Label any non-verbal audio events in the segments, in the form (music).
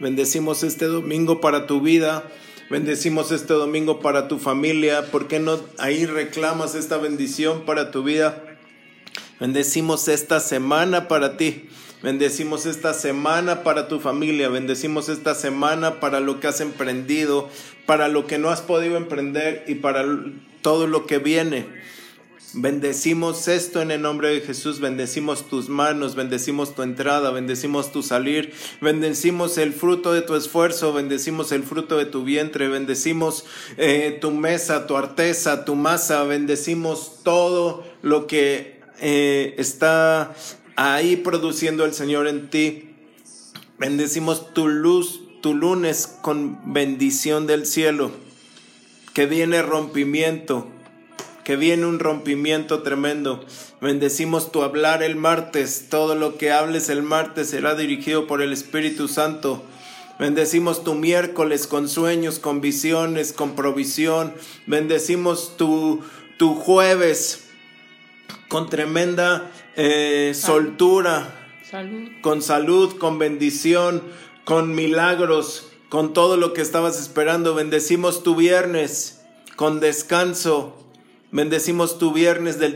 Bendecimos este domingo para tu vida. Bendecimos este domingo para tu familia. ¿Por qué no ahí reclamas esta bendición para tu vida? Bendecimos esta semana para ti. Bendecimos esta semana para tu familia. Bendecimos esta semana para lo que has emprendido, para lo que no has podido emprender y para todo lo que viene. Bendecimos esto en el nombre de Jesús, bendecimos tus manos, bendecimos tu entrada, bendecimos tu salir, bendecimos el fruto de tu esfuerzo, bendecimos el fruto de tu vientre, bendecimos eh, tu mesa, tu arteza, tu masa, bendecimos todo lo que eh, está ahí produciendo el Señor en ti. Bendecimos tu luz, tu lunes con bendición del cielo, que viene rompimiento que viene un rompimiento tremendo. Bendecimos tu hablar el martes, todo lo que hables el martes será dirigido por el Espíritu Santo. Bendecimos tu miércoles con sueños, con visiones, con provisión. Bendecimos tu, tu jueves con tremenda eh, soltura, con salud, con bendición, con milagros, con todo lo que estabas esperando. Bendecimos tu viernes con descanso, Bendecimos tu viernes del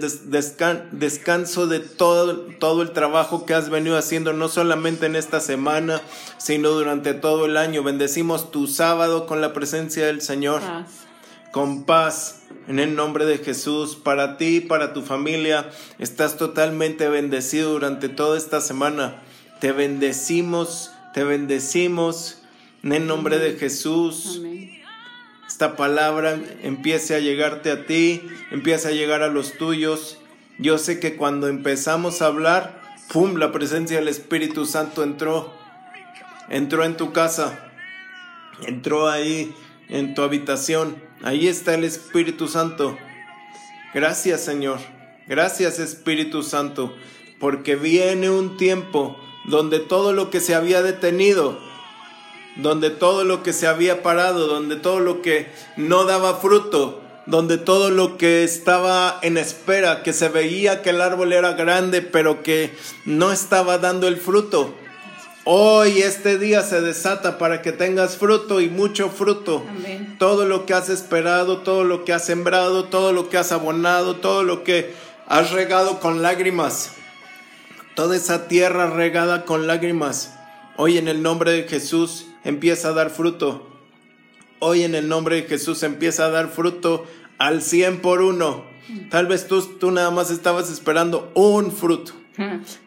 descanso de todo, todo el trabajo que has venido haciendo, no solamente en esta semana, sino durante todo el año. Bendecimos tu sábado con la presencia del Señor, con paz, en el nombre de Jesús. Para ti, para tu familia, estás totalmente bendecido durante toda esta semana. Te bendecimos, te bendecimos, en el nombre de Jesús. Amén esta palabra empiece a llegarte a ti, empiece a llegar a los tuyos. Yo sé que cuando empezamos a hablar, ¡pum!, la presencia del Espíritu Santo entró, entró en tu casa, entró ahí en tu habitación. Ahí está el Espíritu Santo. Gracias Señor, gracias Espíritu Santo, porque viene un tiempo donde todo lo que se había detenido, donde todo lo que se había parado, donde todo lo que no daba fruto, donde todo lo que estaba en espera, que se veía que el árbol era grande, pero que no estaba dando el fruto. Hoy este día se desata para que tengas fruto y mucho fruto. Todo lo que has esperado, todo lo que has sembrado, todo lo que has abonado, todo lo que has regado con lágrimas. Toda esa tierra regada con lágrimas. Hoy en el nombre de Jesús empieza a dar fruto. Hoy en el nombre de Jesús empieza a dar fruto al cien por uno. Tal vez tú, tú nada más estabas esperando un fruto,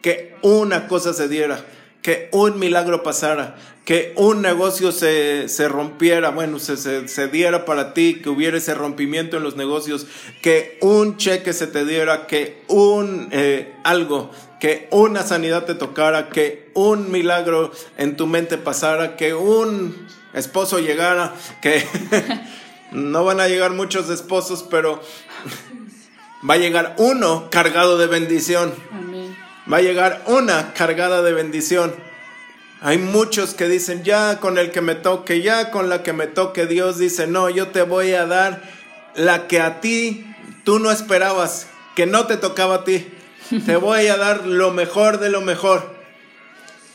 que una cosa se diera, que un milagro pasara, que un negocio se, rompiera, bueno, se, se, diera para ti, que hubiera ese rompimiento en los negocios, que un cheque se te diera, que un eh, algo que una sanidad te tocara, que un milagro en tu mente pasara, que un esposo llegara, que (laughs) no van a llegar muchos esposos, pero va a llegar uno cargado de bendición. Va a llegar una cargada de bendición. Hay muchos que dicen, ya con el que me toque, ya con la que me toque, Dios dice, no, yo te voy a dar la que a ti tú no esperabas, que no te tocaba a ti. Te voy a dar lo mejor de lo mejor.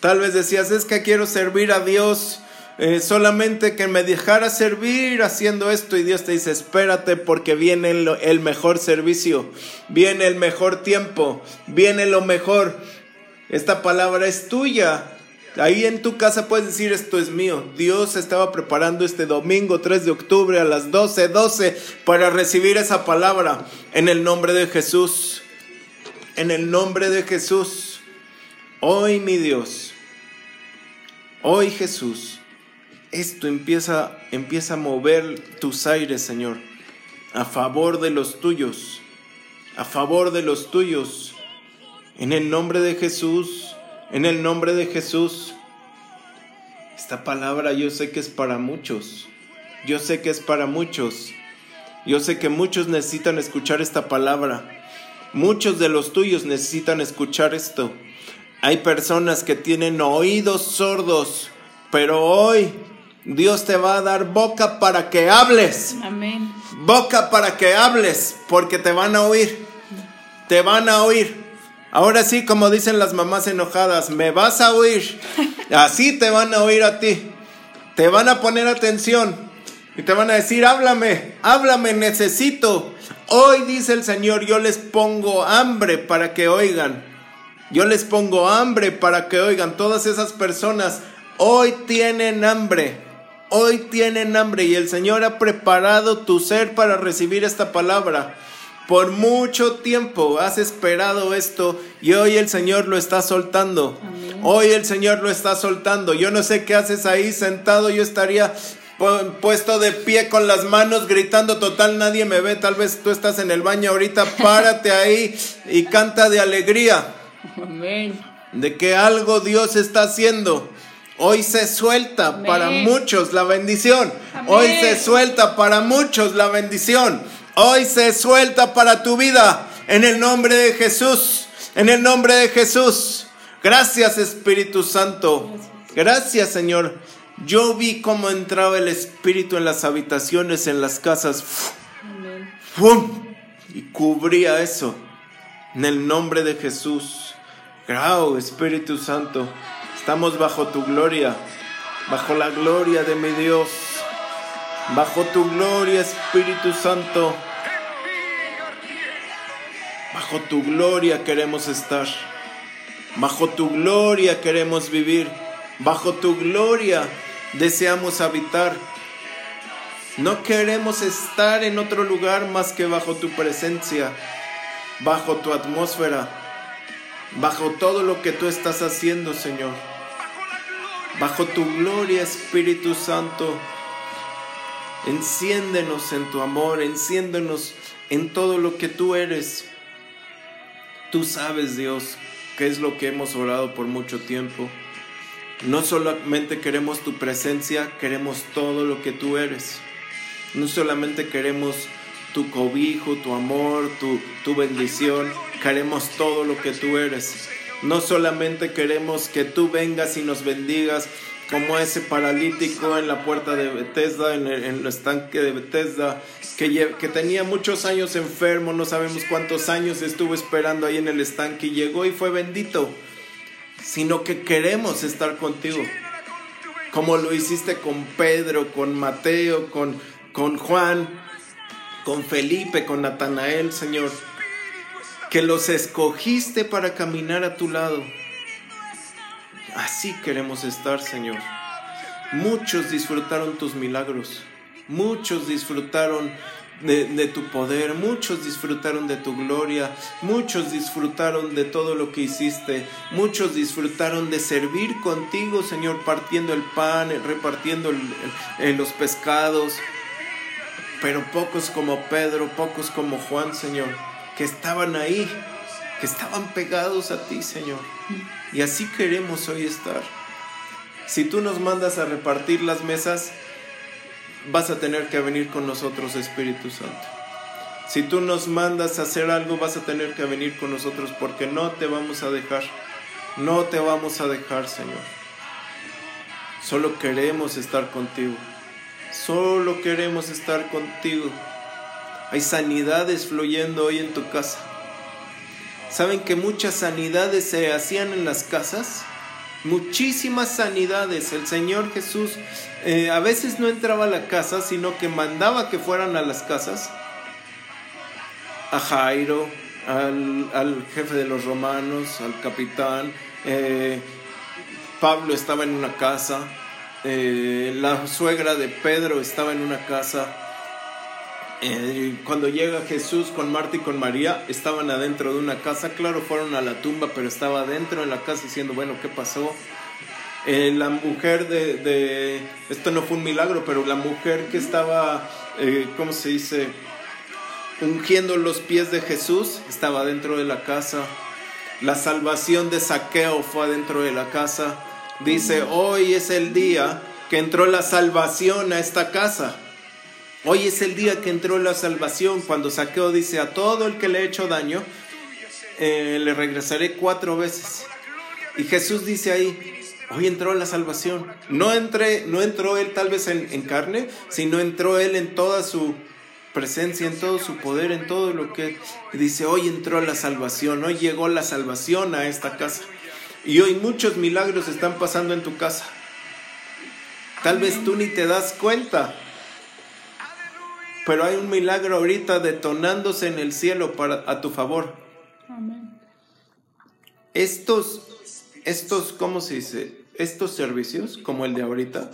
Tal vez decías, es que quiero servir a Dios, eh, solamente que me dejara servir haciendo esto y Dios te dice, espérate porque viene el, el mejor servicio, viene el mejor tiempo, viene lo mejor. Esta palabra es tuya. Ahí en tu casa puedes decir esto es mío. Dios estaba preparando este domingo 3 de octubre a las 12:12 12 para recibir esa palabra en el nombre de Jesús en el nombre de Jesús. Hoy, mi Dios, hoy Jesús, esto empieza, empieza a mover tus aires, Señor, a favor de los tuyos, a favor de los tuyos. En el nombre de Jesús, en el nombre de Jesús. Esta palabra yo sé que es para muchos. Yo sé que es para muchos. Yo sé que muchos necesitan escuchar esta palabra. Muchos de los tuyos necesitan escuchar esto. Hay personas que tienen oídos sordos, pero hoy Dios te va a dar boca para que hables. Amén. Boca para que hables, porque te van a oír. Te van a oír. Ahora sí, como dicen las mamás enojadas, me vas a oír. (laughs) Así te van a oír a ti. te van a poner atención y te van a decir, háblame, háblame, necesito. Hoy dice el Señor, yo les pongo hambre para que oigan. Yo les pongo hambre para que oigan. Todas esas personas hoy tienen hambre. Hoy tienen hambre y el Señor ha preparado tu ser para recibir esta palabra. Por mucho tiempo has esperado esto y hoy el Señor lo está soltando. Hoy el Señor lo está soltando. Yo no sé qué haces ahí sentado. Yo estaría puesto de pie con las manos gritando total nadie me ve tal vez tú estás en el baño ahorita párate ahí y canta de alegría Amén. de que algo Dios está haciendo. Hoy se suelta para muchos la bendición. Hoy se suelta para muchos la bendición. Hoy se suelta para tu vida en el nombre de Jesús. En el nombre de Jesús. Gracias Espíritu Santo. Gracias Señor yo vi cómo entraba el Espíritu en las habitaciones, en las casas. Y cubría eso. En el nombre de Jesús. Grau, Espíritu Santo. Estamos bajo tu gloria. Bajo la gloria de mi Dios. Bajo tu gloria, Espíritu Santo. Bajo tu gloria queremos estar. Bajo tu gloria queremos vivir. Bajo tu gloria deseamos habitar. No queremos estar en otro lugar más que bajo tu presencia, bajo tu atmósfera, bajo todo lo que tú estás haciendo, Señor. Bajo tu gloria, Espíritu Santo. Enciéndenos en tu amor, enciéndenos en todo lo que tú eres. Tú sabes, Dios, qué es lo que hemos orado por mucho tiempo. No solamente queremos tu presencia, queremos todo lo que tú eres. No solamente queremos tu cobijo, tu amor, tu, tu bendición, queremos todo lo que tú eres. No solamente queremos que tú vengas y nos bendigas como ese paralítico en la puerta de Bethesda, en el, estanque de Bethesda, que, que tenía muchos años enfermo, no sabemos cuántos años estuvo esperando ahí en el estanque y llegó y fue bendito sino que queremos estar contigo. Como lo hiciste con Pedro, con Mateo, con, con Juan, con Felipe, con Natanael, Señor. Que los escogiste para caminar a tu lado. Así queremos estar, Señor. Muchos disfrutaron tus milagros. Muchos disfrutaron de, tu poder, muchos disfrutaron de tu gloria, muchos disfrutaron de todo lo que hiciste, muchos disfrutaron de servir contigo, Señor, partiendo el pan, repartiendo los pescados, pero pocos como Pedro, pocos como Juan, Señor, que estaban ahí, que estaban pegados a ti, Señor. Y así queremos hoy estar. Si tú nos mandas a repartir las mesas, vas a tener que venir con nosotros, Espíritu Santo. Si tú nos mandas a hacer algo, vas a tener que venir con nosotros porque no te vamos a dejar. No te vamos a dejar, Señor. Solo queremos estar contigo. Solo queremos estar contigo. Hay sanidades fluyendo hoy en tu casa. ¿Saben que muchas sanidades se hacían en las casas? Muchísimas sanidades. El Señor Jesús eh, a veces no entraba a la casa, sino que mandaba que fueran a las casas. A Jairo, al, jefe de los romanos, al capitán. Eh, Pablo estaba en una casa. Eh, la suegra de Pedro estaba en una casa. Eh, cuando llega Jesús con Marta y con María, estaban adentro de una casa. Claro, fueron a la tumba, pero estaba adentro de la casa diciendo, bueno, ¿qué pasó? Eh, la mujer de, esto no fue un milagro, pero la mujer que estaba, eh, ¿cómo se dice? Ungiendo los pies de Jesús, estaba dentro de la casa. La salvación de Saqueo fue adentro de la casa. Dice, hoy es el día que entró la salvación a esta casa. Hoy es el día que entró la salvación, cuando Saqueo dice a todo el que le he hecho daño, eh, le regresaré cuatro veces. Y Jesús dice ahí, hoy entró la salvación. No, entré, no entró él tal vez en, en carne, sino entró él en toda su presencia, en todo su poder, en todo lo que dice, hoy entró la salvación, hoy llegó la salvación a esta casa. Y hoy muchos milagros están pasando en tu casa. Tal vez tú ni te das cuenta. Pero hay un milagro ahorita detonándose en el cielo para, a tu favor. Estos, estos, ¿cómo se dice? Estos servicios, como el de ahorita,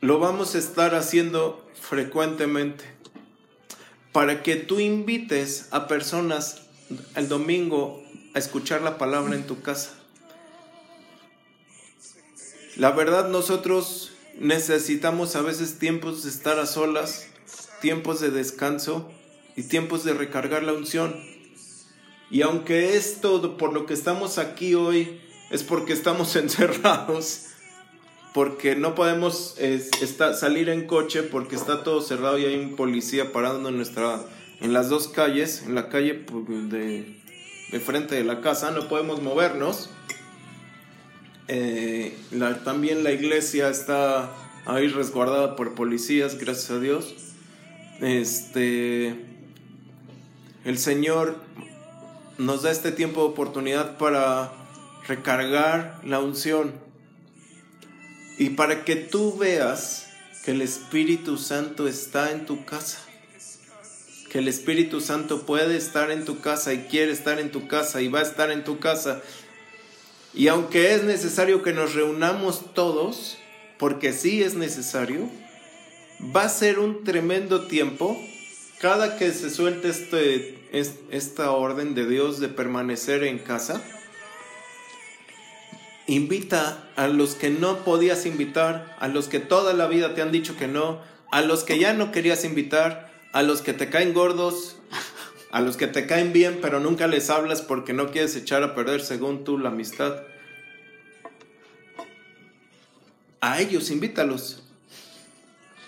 lo vamos a estar haciendo frecuentemente para que tú invites a personas el domingo a escuchar la palabra en tu casa. La verdad nosotros necesitamos a veces tiempos de estar a solas, tiempos de descanso y tiempos de recargar la unción. Y aunque esto por lo que estamos aquí hoy es porque estamos (laughs) encerrados, porque no podemos salir en coche porque está todo cerrado y hay un policía parado en nuestra en las dos calles, en la calle pues, de, de frente de la casa, no podemos movernos. Eh, también la iglesia está ahí resguardada por policías, gracias a Dios. Este, el Señor nos da este tiempo de oportunidad para recargar la unción y para que tú veas que el Espíritu Santo está en tu casa. Que el Espíritu Santo puede estar en tu casa y quiere estar en tu casa y va a estar en tu casa y aunque es necesario que nos reunamos todos, porque sí es necesario, va a ser un tremendo tiempo cada que se suelte este, esta orden de Dios de permanecer en casa. Invita a los que no podías invitar, a los que toda la vida te han dicho que no, a los que ya no querías invitar, a los que te caen gordos, a los que te caen bien pero nunca les hablas porque no quieres echar a perder según tú la amistad. A ellos invítalos.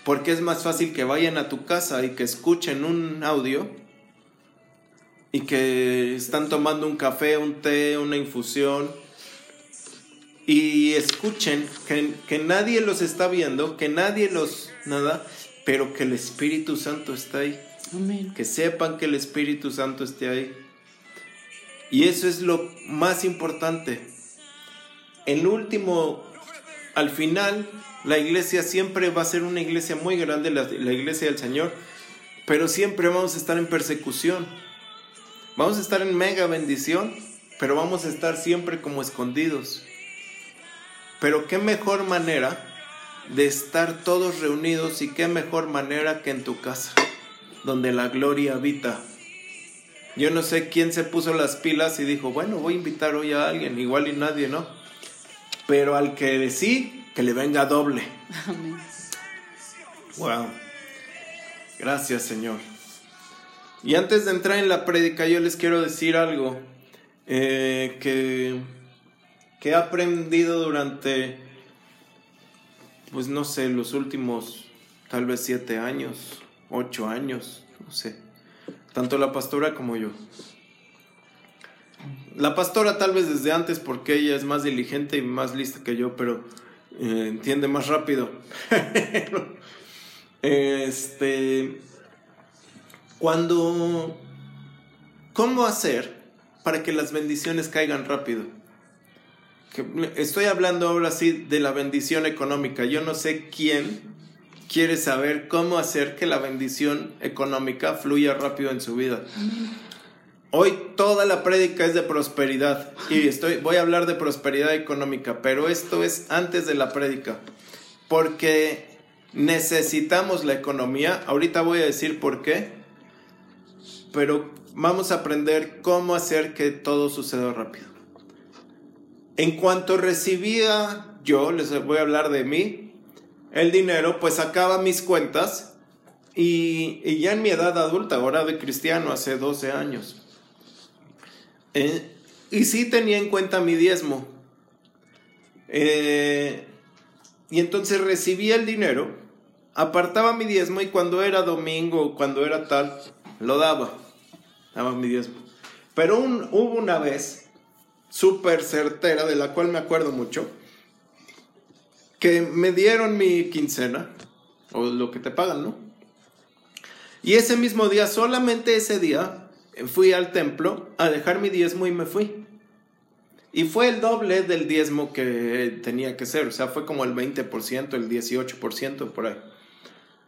Porque es más fácil que vayan a tu casa y que escuchen un audio y que están tomando un café, un té, una infusión y escuchen que, que nadie los está viendo, que nadie los nada, pero que el Espíritu Santo está ahí. Que sepan que el Espíritu Santo esté ahí. Y eso es lo más importante. El último, al final, la iglesia siempre va a ser una iglesia muy grande, la iglesia del Señor, pero siempre vamos a estar en persecución. Vamos a estar en mega bendición, pero vamos a estar siempre como escondidos. Pero qué mejor manera de estar todos reunidos y qué mejor manera que en tu casa donde la gloria habita. Yo no sé quién se puso las pilas y dijo, bueno, voy a invitar hoy a alguien, igual y nadie, ¿no? Pero al que sí, que le venga doble. Wow. Gracias, Señor. Y antes de entrar en la prédica, yo les quiero decir algo eh, que, que he aprendido durante, pues no sé, los últimos tal vez siete años ocho años, no sé. Tanto la pastora como yo. La pastora tal vez desde antes porque ella es más diligente y más lista que yo, pero eh, entiende más rápido. (laughs) este, cuando, ¿cómo hacer para que las bendiciones caigan rápido? estoy hablando ahora sí de la bendición económica. Yo no sé quién quiere saber cómo hacer que la bendición económica fluya rápido en su vida. Hoy toda la prédica es de prosperidad y estoy, voy a hablar de prosperidad económica, pero esto es antes de la prédica, porque necesitamos la economía. Ahorita voy a decir por qué, pero vamos a aprender cómo hacer que todo suceda rápido. En cuanto recibía yo, les voy a hablar de mí, el dinero, pues sacaba mis cuentas y, ya en mi edad adulta, ahora de cristiano, hace 12 años. Eh, y sí tenía en cuenta mi diezmo. Eh, y entonces recibía el dinero, apartaba mi diezmo y cuando era domingo, cuando era tal, lo daba. Daba mi diezmo. Pero hubo una vez súper certera, de la cual me acuerdo mucho, que me dieron mi quincena, o lo que te pagan, ¿no? Y ese mismo día, solamente ese día, fui al templo a dejar mi diezmo y me fui. Y fue el doble del diezmo que tenía que ser, o sea, fue como el 20%, el 18% por ahí,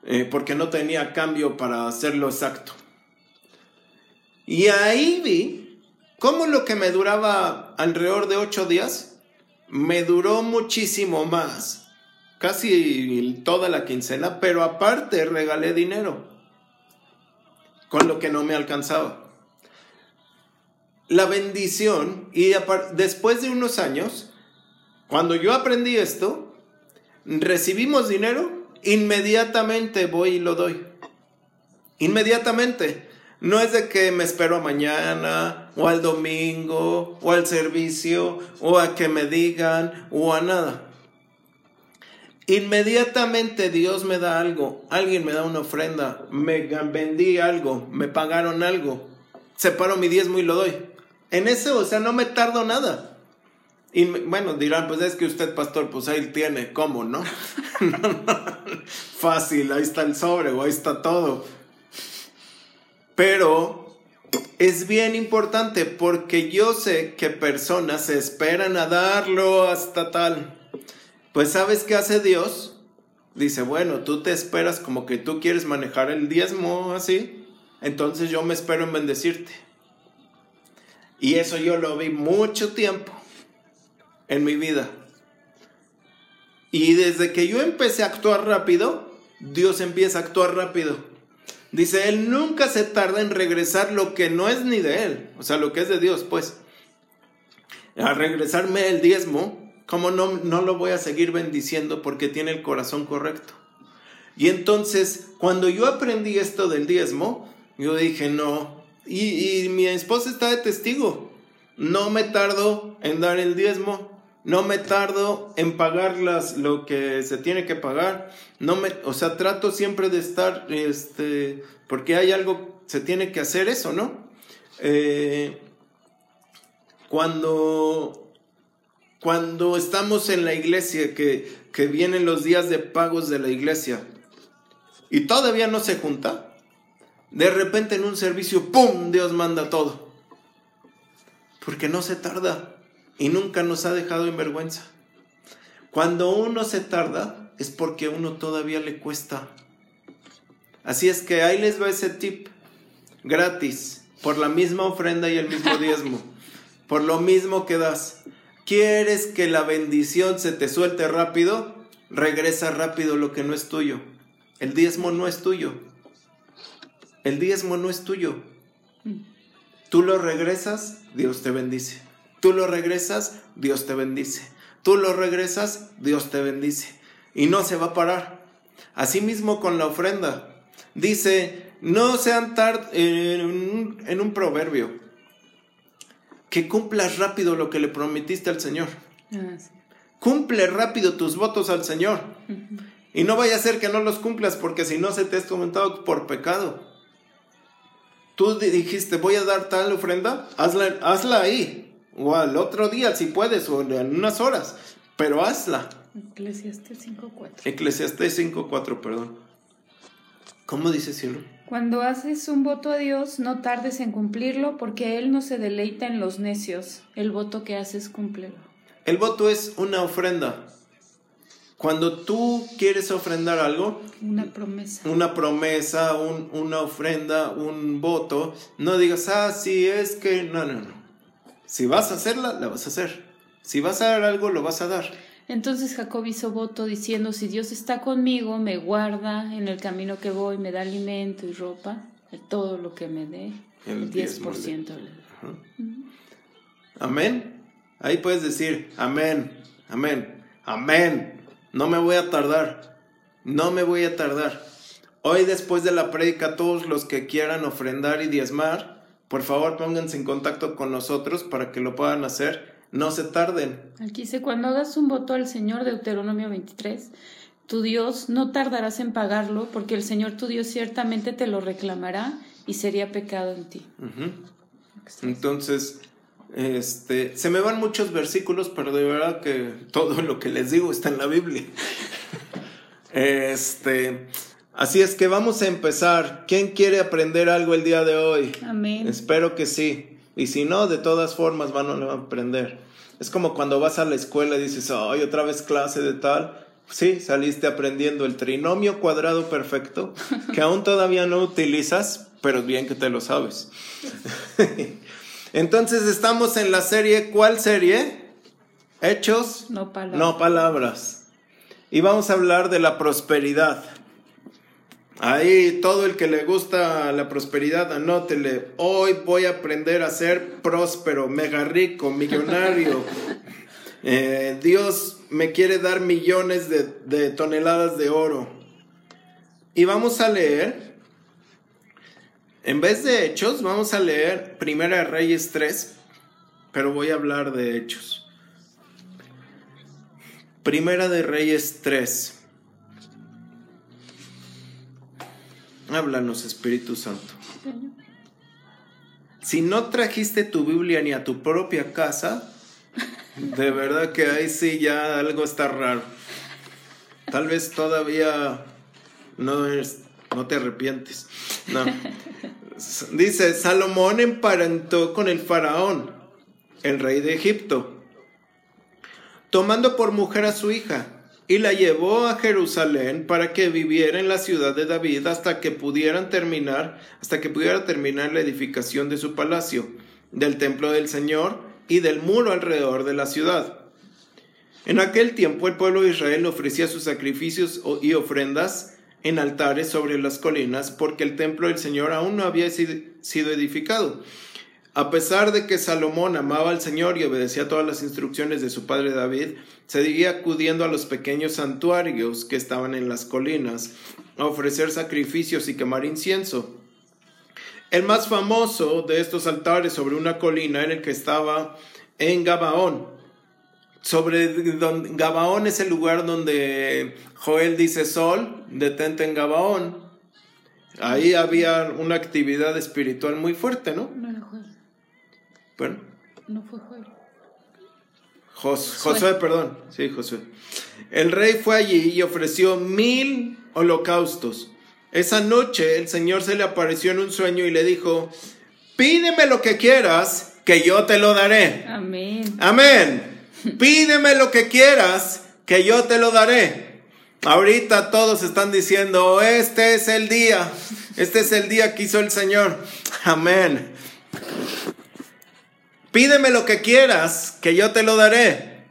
eh, porque no tenía cambio para hacerlo exacto. Y ahí vi cómo lo que me duraba alrededor de ocho días, me duró muchísimo más, casi toda la quincena, pero aparte regalé dinero, con lo que no me alcanzaba la bendición y después de unos años, cuando yo aprendí esto, recibimos dinero, inmediatamente voy y lo doy. Inmediatamente. No es de que me espero a mañana o al domingo o al servicio o a que me digan o a nada. Inmediatamente Dios me da algo, alguien me da una ofrenda, me vendí algo, me pagaron algo, separo mi diezmo y lo doy. En eso, o sea, no me tardo nada. Y bueno, dirán, pues es que usted, pastor, pues ahí tiene, ¿cómo, no? (laughs) Fácil, ahí está el sobre o ahí está todo. Pero es bien importante porque yo sé que personas se esperan a darlo hasta tal. Pues ¿sabes qué hace Dios? Dice, bueno, tú te esperas como que tú quieres manejar el diezmo así, entonces yo me espero en bendecirte. Y eso yo lo vi mucho tiempo en mi vida. Y desde que yo empecé a actuar rápido, Dios empieza a actuar rápido. Dice, Él nunca se tarda en regresar lo que no es ni de Él, o sea, lo que es de Dios, pues. A regresarme el diezmo, ¿cómo no, no lo voy a seguir bendiciendo porque tiene el corazón correcto? Y entonces, cuando yo aprendí esto del diezmo, yo dije, no, y, mi esposa está de testigo. No me tardo en dar el diezmo, no me tardo en pagar las, lo que se tiene que pagar, no me, o sea, trato siempre de estar, este, porque hay algo, se tiene que hacer eso, ¿no? Eh, cuando, cuando estamos en la iglesia, que, que vienen los días de pagos de la iglesia, y todavía no se junta, de repente en un servicio, ¡pum! Dios manda todo. Porque no se tarda y nunca nos ha dejado en vergüenza. Cuando uno se tarda es porque a uno todavía le cuesta. Así es que ahí les va ese tip gratis, por la misma ofrenda y el mismo (laughs) diezmo, por lo mismo que das. ¿Quieres que la bendición se te suelte rápido? Regresa rápido lo que no es tuyo. El diezmo no es tuyo. El diezmo no es tuyo. Tú lo regresas, Dios te bendice. Tú lo regresas, Dios te bendice. Tú lo regresas, Dios te bendice. Y no se va a parar. Asimismo con la ofrenda. Dice, no sean tard en, en un proverbio. Que cumplas rápido lo que le prometiste al Señor. Ah, Cumple rápido tus votos al Señor. Y no vaya a ser que no los cumplas porque si no se te ha comentado por pecado. Tú dijiste, voy a dar tal ofrenda, hazla, hazla ahí. O al otro día, si puedes, o en unas horas. Pero hazla. Eclesiastes 5.4. Eclesiastes 5.4, perdón. ¿Cómo dice cielo? Cuando haces un voto a Dios, no tardes en cumplirlo, porque Él no se deleita en los necios. El voto que haces, cúmplelo. El voto es una ofrenda. Cuando tú quieres ofrendar algo, una promesa, una promesa, una ofrenda, un voto, no digas, ah, sí, es que, no, no, no. Si vas a hacerla, la vas a hacer. Si vas a dar algo, lo vas a dar. Entonces Jacob hizo voto diciendo, si Dios está conmigo, me guarda en el camino que voy, me da alimento y ropa, todo lo que me dé, el 10%. Amén. Ahí puedes decir, amén, amén, amén. No me voy a tardar. No me voy a tardar. Hoy después de la prédica, todos los que quieran ofrendar y diezmar, por favor pónganse en contacto con nosotros para que lo puedan hacer. No se tarden. Aquí dice, cuando hagas un voto al Señor, Deuteronomio 23, tu Dios no tardarás en pagarlo, porque el Señor tu Dios ciertamente te lo reclamará y sería pecado en ti. Entonces, este, se me van muchos versículos, pero de verdad que todo lo que les digo está en la Biblia. (laughs) Este, así es que vamos a empezar. ¿Quién quiere aprender algo el día de hoy? Amén. Espero que sí. Y si no, de todas formas van a aprender. Es como cuando vas a la escuela y dices, ay, otra vez clase de tal. Sí, saliste aprendiendo el trinomio cuadrado perfecto, (laughs) que aún todavía no utilizas, pero bien que te lo sabes. (laughs) Entonces estamos en la serie, ¿cuál serie? Hechos, no palabras. no palabras. Y vamos a hablar de la prosperidad. Ahí todo el que le gusta la prosperidad, anótele. Hoy voy a aprender a ser próspero, mega rico, millonario. (laughs) Eh, Dios me quiere dar millones de, de toneladas de oro. Y vamos a leer, en vez de Hechos, vamos a leer Primera de Reyes 3, pero voy a hablar de Hechos. Primera de Reyes 3. Háblanos, Espíritu Santo. Si no trajiste tu Biblia ni a tu propia casa, de verdad que ahí sí ya algo está raro. Tal vez todavía no, no te arrepientes. No. Dice, Salomón emparentó con el faraón, el rey de Egipto, tomando por mujer a su hija y la llevó a Jerusalén para que viviera en la ciudad de David hasta que pudieran terminar, hasta que pudiera terminar la edificación de su palacio, del templo del Señor y del muro alrededor de la ciudad. En aquel tiempo el pueblo de Israel ofrecía sus sacrificios y ofrendas en altares sobre las colinas porque el templo del Señor aún no había sido edificado. A pesar de que Salomón amaba al Señor y obedecía todas las instrucciones de su padre David, seguía acudiendo a los pequeños santuarios que estaban en las colinas a ofrecer sacrificios y quemar incienso. El más famoso de estos altares sobre una colina era el que estaba en Gabaón. Sobre Gabaón es el lugar donde Joel dice Sol, detente en Gabaón. Ahí había una actividad espiritual muy fuerte, ¿no? No era No fue Joel. Jos, Josué, perdón. Sí, Josué. El rey fue allí y ofreció mil holocaustos. Esa noche el Señor se le apareció en un sueño y le dijo, pídeme lo que quieras, que yo te lo daré. Amén. Amén. Pídeme lo que quieras, que yo te lo daré. Ahorita todos están diciendo, este es el día, este es el día que hizo el Señor. Amén. Pídeme lo que quieras, que yo te lo daré.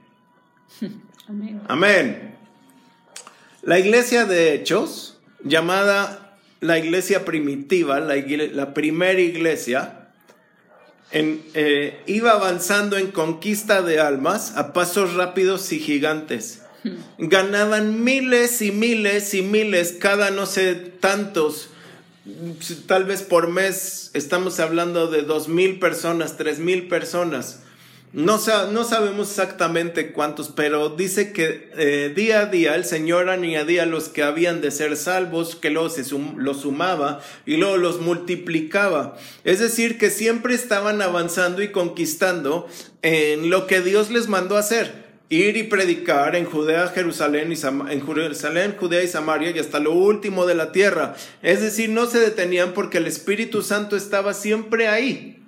(laughs) Amén. Amén. La iglesia de Hechos, llamada la iglesia primitiva, la, igle- la primera iglesia, en, eh, iba avanzando en conquista de almas a pasos rápidos y gigantes. (laughs) Ganaban miles y miles y miles, cada no sé tantos, tal vez por mes estamos hablando de dos mil personas, tres mil personas. No, no sabemos exactamente cuántos, pero dice que eh, día a día el Señor añadía los que habían de ser salvos, que luego se los sumaba y luego los multiplicaba. Es decir, que siempre estaban avanzando y conquistando en lo que Dios les mandó hacer. Ir y predicar en Judea, Jerusalén y en Jerusalén, Judea y Samaria y hasta lo último de la tierra. Es decir, no se detenían porque el Espíritu Santo estaba siempre ahí.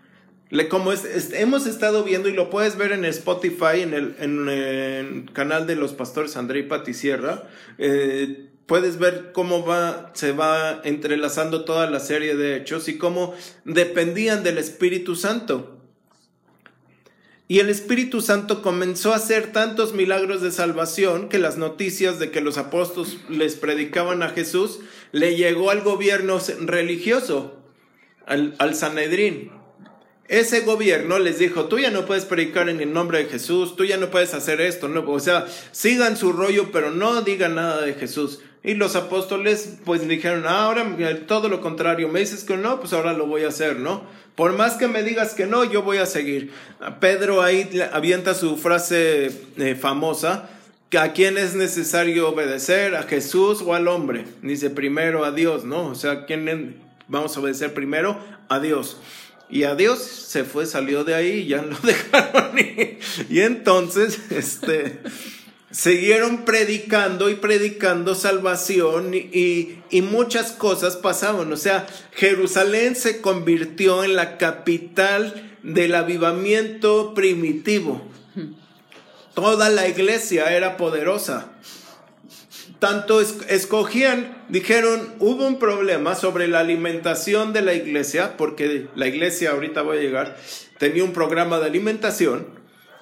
Como hemos estado viendo y lo puedes ver en Spotify, en el, canal de los pastores André y Pati Sierra, eh, puedes ver cómo va, se va entrelazando toda la serie de hechos y cómo dependían del Espíritu Santo. Y el Espíritu Santo comenzó a hacer tantos milagros de salvación que las noticias de que los apóstoles les predicaban a Jesús le llegó al gobierno religioso, al, al Sanedrín. Ese gobierno les dijo, tú ya no puedes predicar en el nombre de Jesús, tú ya no puedes hacer esto, no, o sea, sigan su rollo, pero no digan nada de Jesús. Y los apóstoles pues dijeron, "Ah, ahora todo lo contrario, me dices que no, pues ahora lo voy a hacer, ¿no? Por más que me digas que no, yo voy a seguir. Pedro ahí avienta su frase eh, famosa, que a quién es necesario obedecer, a Jesús o al hombre. Dice primero a Dios, ¿no? O sea, ¿quién vamos a obedecer primero? A Dios. Y a Dios se fue, salió de ahí y ya lo (laughs) dejaron. Y entonces, este, siguieron predicando y predicando salvación y, y, y muchas cosas pasaban. O sea, Jerusalén se convirtió en la capital del avivamiento primitivo. Toda la iglesia era poderosa. Tanto escogían, dijeron, hubo un problema sobre la alimentación de la iglesia, porque la iglesia, ahorita voy a llegar, tenía un programa de alimentación,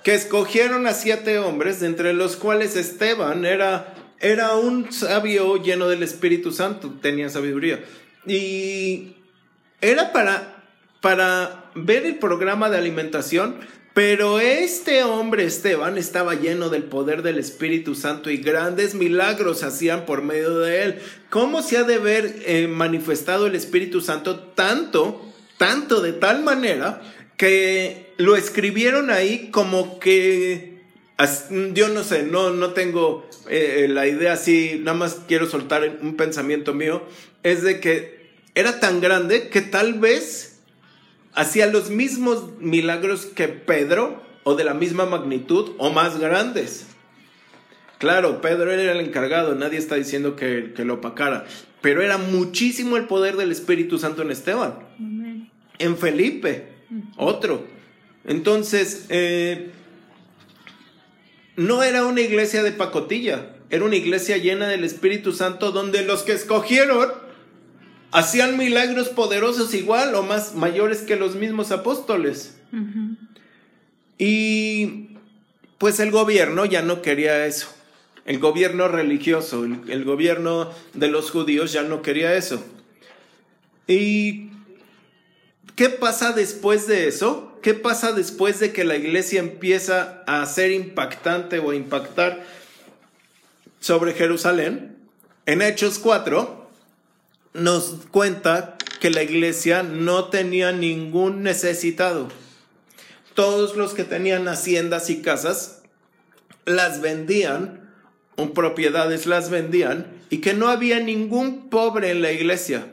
que escogieron a siete hombres, entre los cuales Esteban era, era un sabio lleno del Espíritu Santo, tenía sabiduría. Y era para, para ver el programa de alimentación, pero este hombre Esteban estaba lleno del poder del Espíritu Santo y grandes milagros hacían por medio de él. ¿Cómo se ha de ver eh, manifestado el Espíritu Santo tanto, tanto de tal manera que lo escribieron ahí como que yo no sé, no, no tengo eh, la idea así, nada más quiero soltar un pensamiento mío, es de que era tan grande que tal vez hacía los mismos milagros que Pedro o de la misma magnitud o más grandes. Claro, Pedro era el encargado, nadie está diciendo que, lo opacara, pero era muchísimo el poder del Espíritu Santo en Esteban. En Felipe, otro. Entonces, eh, no era una iglesia de pacotilla, era una iglesia llena del Espíritu Santo donde los que escogieron hacían milagros poderosos igual o más mayores que los mismos apóstoles. Y pues el gobierno ya no quería eso. El gobierno religioso, el, gobierno de los judíos ya no quería eso. ¿Y qué pasa después de eso? ¿Qué pasa después de que la iglesia empieza a ser impactante o a impactar sobre Jerusalén? En Hechos 4, nos cuenta que la iglesia no tenía ningún necesitado. Todos los que tenían haciendas y casas las vendían, o propiedades las vendían, y que no había ningún pobre en la iglesia.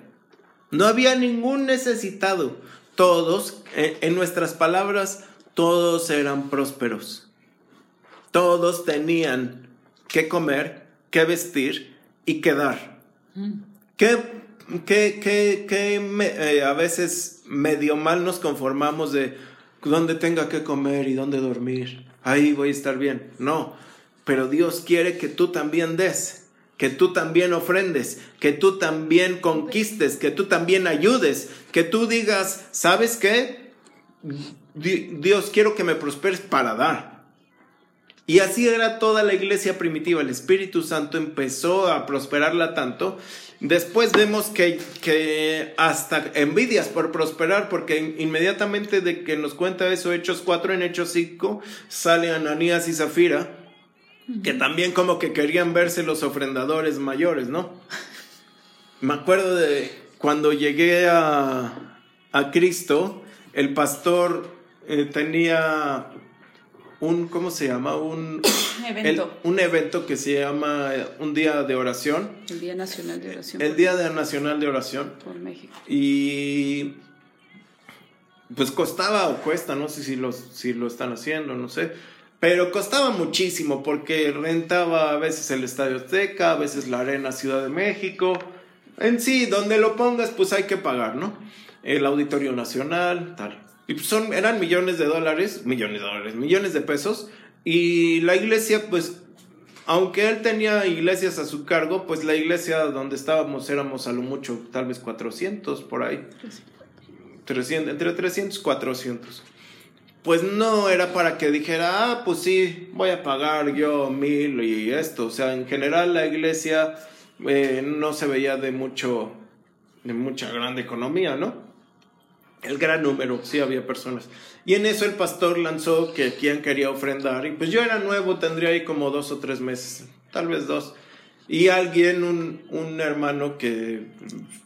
No había ningún necesitado. Todos, eh, en nuestras palabras, todos eran prósperos. Todos tenían que comer, que vestir y que dar. Mm. ¿Qué que, que, que eh, a veces medio mal nos conformamos de dónde tenga que comer y dónde dormir. Ahí voy a estar bien. No, pero Dios quiere que tú también des, que tú también ofrendes, que tú también conquistes, que tú también ayudes, que tú digas, ¿sabes qué? Dios quiero que me prosperes para dar. Y así era toda la iglesia primitiva. El Espíritu Santo empezó a prosperarla tanto Después vemos que, que, hasta envidias por prosperar, porque inmediatamente de que nos cuenta eso, Hechos 4 en Hechos 5, sale Ananías y Zafira, que también como que querían verse los ofrendadores mayores, ¿no? Me acuerdo de cuando llegué a, a Cristo, el pastor eh, tenía un, ¿cómo se llama? Un (coughs) evento. un evento que se llama eh, un día de oración. El Día Nacional de Oración. El Día de Nacional de Oración. Por México. Y pues costaba o cuesta, no sé si, los, si lo están haciendo, no sé. Pero costaba muchísimo porque rentaba a veces el Estadio Azteca, a veces la Arena Ciudad de México. En sí, donde lo pongas, pues hay que pagar, ¿no? El Auditorio Nacional, tal. Y pues son, eran millones de dólares, millones de dólares, millones de pesos. Y la iglesia, pues, aunque él tenía iglesias a su cargo, pues la iglesia donde estábamos éramos a lo mucho, tal vez 400 por ahí. 300, entre 300 y 400. Pues no era para que dijera, ah, pues sí, voy a pagar yo mil y esto. O sea, en general la iglesia eh, no se veía de mucho, de mucha grande economía, ¿no? El gran número, sí había personas. Y en eso el pastor lanzó que quien quería ofrendar. Y pues yo era nuevo, tendría ahí como dos o tres meses, tal vez dos. Y alguien, un, un hermano que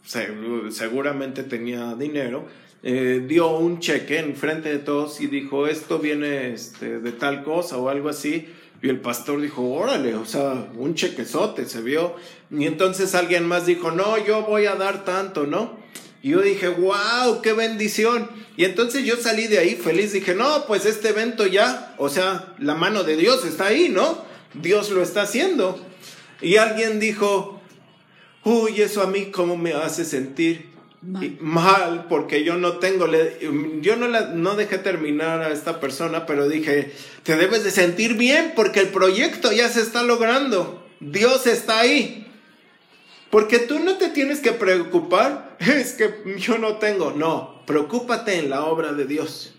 seguramente tenía dinero, eh, dio un cheque en frente de todos y dijo, esto viene este, de tal cosa o algo así. Y el pastor dijo, órale, o sea, un chequezote se vio. Y entonces alguien más dijo, no, yo voy a dar tanto, ¿no? Y yo dije, wow, qué bendición. Y entonces yo salí de ahí feliz, dije, no, pues este evento ya, o sea, la mano de Dios está ahí, ¿no? Dios lo está haciendo. Y alguien dijo, uy, eso a mí cómo me hace sentir mal, porque yo no tengo, yo no, la, no dejé terminar a esta persona, pero dije, te debes de sentir bien porque el proyecto ya se está logrando, Dios está ahí. Porque tú no te tienes que preocupar, (laughs) es que yo no tengo, no, preocúpate en la obra de Dios.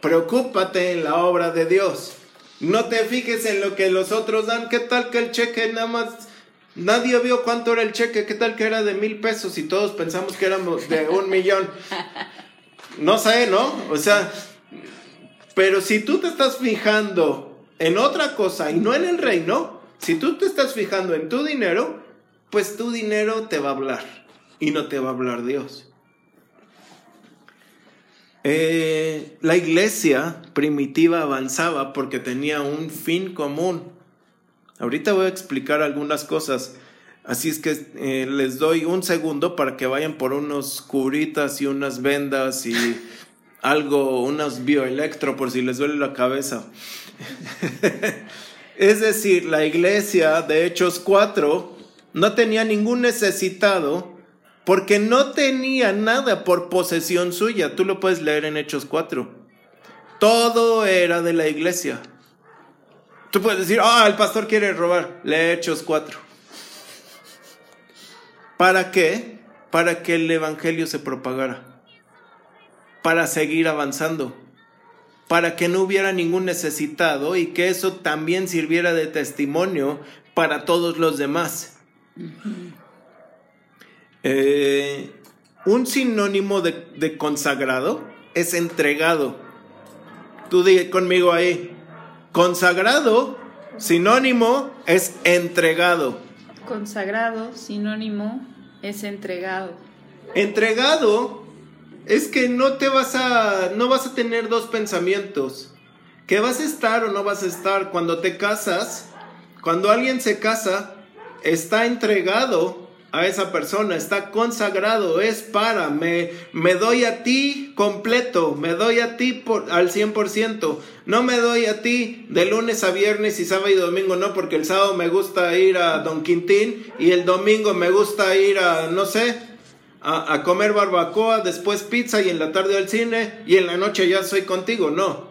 Preocúpate en la obra de Dios. No te fijes en lo que los otros dan. ¿Qué tal que el cheque nada más... Nadie vio cuánto era el cheque. ¿Qué tal que era de mil pesos y todos pensamos que éramos de un millón? No sé, ¿no? O sea, pero si tú te estás fijando en otra cosa y no en el reino, si tú te estás fijando en tu dinero, pues tu dinero te va a hablar y no te va a hablar Dios. Eh, la iglesia primitiva avanzaba porque tenía un fin común. Ahorita voy a explicar algunas cosas. Así es que eh, les doy un segundo para que vayan por unos curitas y unas vendas y (laughs) algo, unos bioelectro por si les duele la cabeza. (laughs) es decir, la iglesia de Hechos 4 no tenía ningún necesitado porque no tenía nada por posesión suya. Tú lo puedes leer en Hechos 4. Todo era de la iglesia. Tú puedes decir, ah, el pastor quiere robar. Lee Hechos 4. ¿Para qué? Para que el evangelio se propagara. Para seguir avanzando. Para que no hubiera ningún necesitado y que eso también sirviera de testimonio para todos los demás. Eh, un sinónimo de, consagrado es entregado. Tú dije conmigo ahí. Consagrado, sinónimo es entregado. Consagrado, sinónimo es entregado. Entregado es que no te vas a no vas a tener dos pensamientos. Que vas a estar o no vas a estar cuando te casas. Cuando alguien se casa, está entregado a esa persona, está consagrado, es para, me, me doy a ti completo, me doy a ti por, al 100%, no me doy a ti de lunes a viernes y sábado y domingo, no, porque el sábado me gusta ir a Don Quintín y el domingo me gusta ir a, no sé, a, a comer barbacoa, después pizza y en la tarde al cine y en la noche ya soy contigo, no.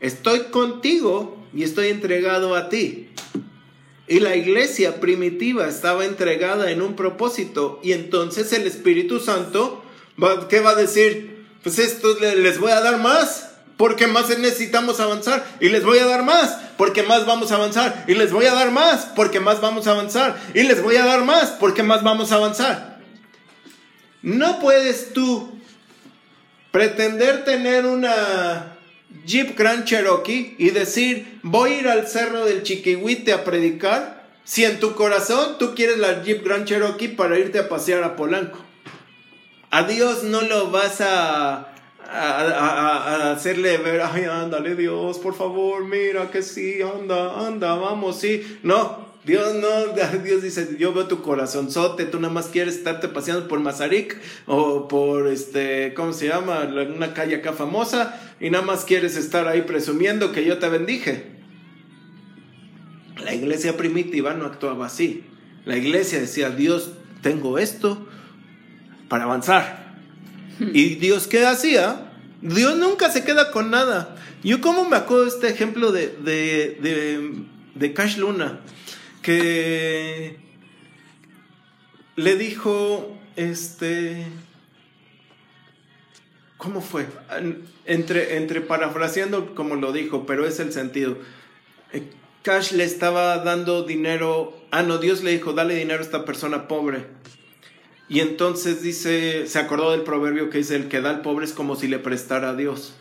Estoy contigo y estoy entregado a ti. Y la iglesia primitiva estaba entregada en un propósito. Y entonces el Espíritu Santo, ¿qué va a decir? Pues esto les voy a dar más. Porque más necesitamos avanzar. Y les voy a dar más. Porque más vamos a avanzar. Y les voy a dar más. Porque más vamos a avanzar. Y les voy a dar más. Porque más vamos a avanzar. No puedes tú pretender tener una Jeep Grand Cherokee y decir, voy a ir al cerro del Chiquihuite a predicar, si en tu corazón tú quieres la Jeep Grand Cherokee para irte a pasear a Polanco. A Dios no lo vas a, a, hacerle ver, ay, ándale Dios, por favor, mira que sí, anda, anda, vamos, sí. No, Dios no, (laughs) Dios dice, yo veo tu corazonzote, tú nada más quieres estarte paseando por Mazarik o por este, ¿cómo se llama? Una calle acá famosa y nada más quieres estar ahí presumiendo que yo te bendije. La iglesia primitiva no actuaba así. La iglesia decía, Dios, tengo esto para avanzar. (laughs) ¿Y Dios qué hacía? Dios nunca se queda con nada. Yo como me acuerdo de este ejemplo de, de, de, de Cash Luna que le dijo, este, ¿cómo fue? Entre, entre parafraseando como lo dijo, pero es el sentido. Eh, Cash le estaba dando dinero, ah, no, Dios le dijo, dale dinero a esta persona pobre. Y entonces dice, se acordó del proverbio que dice, el que da al pobre es como si le prestara a Dios.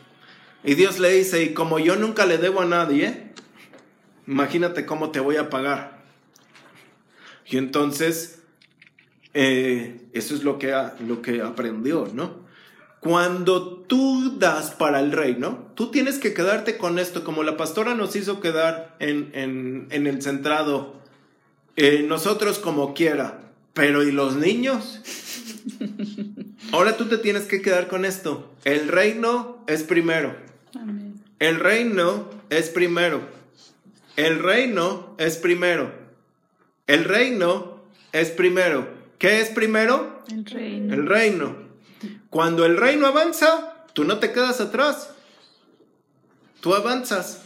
Y Dios le dice, y como yo nunca le debo a nadie, imagínate cómo te voy a pagar. Y entonces, eh, eso es lo que, lo que aprendió, ¿no? Cuando tú das para el reino, tú tienes que quedarte con esto, como la pastora nos hizo quedar en, el centrado, eh, nosotros como quiera, pero ¿y los niños? Ahora tú te tienes que quedar con esto. El reino es primero. El reino es primero. El reino es primero. El reino es primero. ¿Qué es primero? El reino. El reino. Cuando el reino avanza, tú no te quedas atrás. Tú avanzas.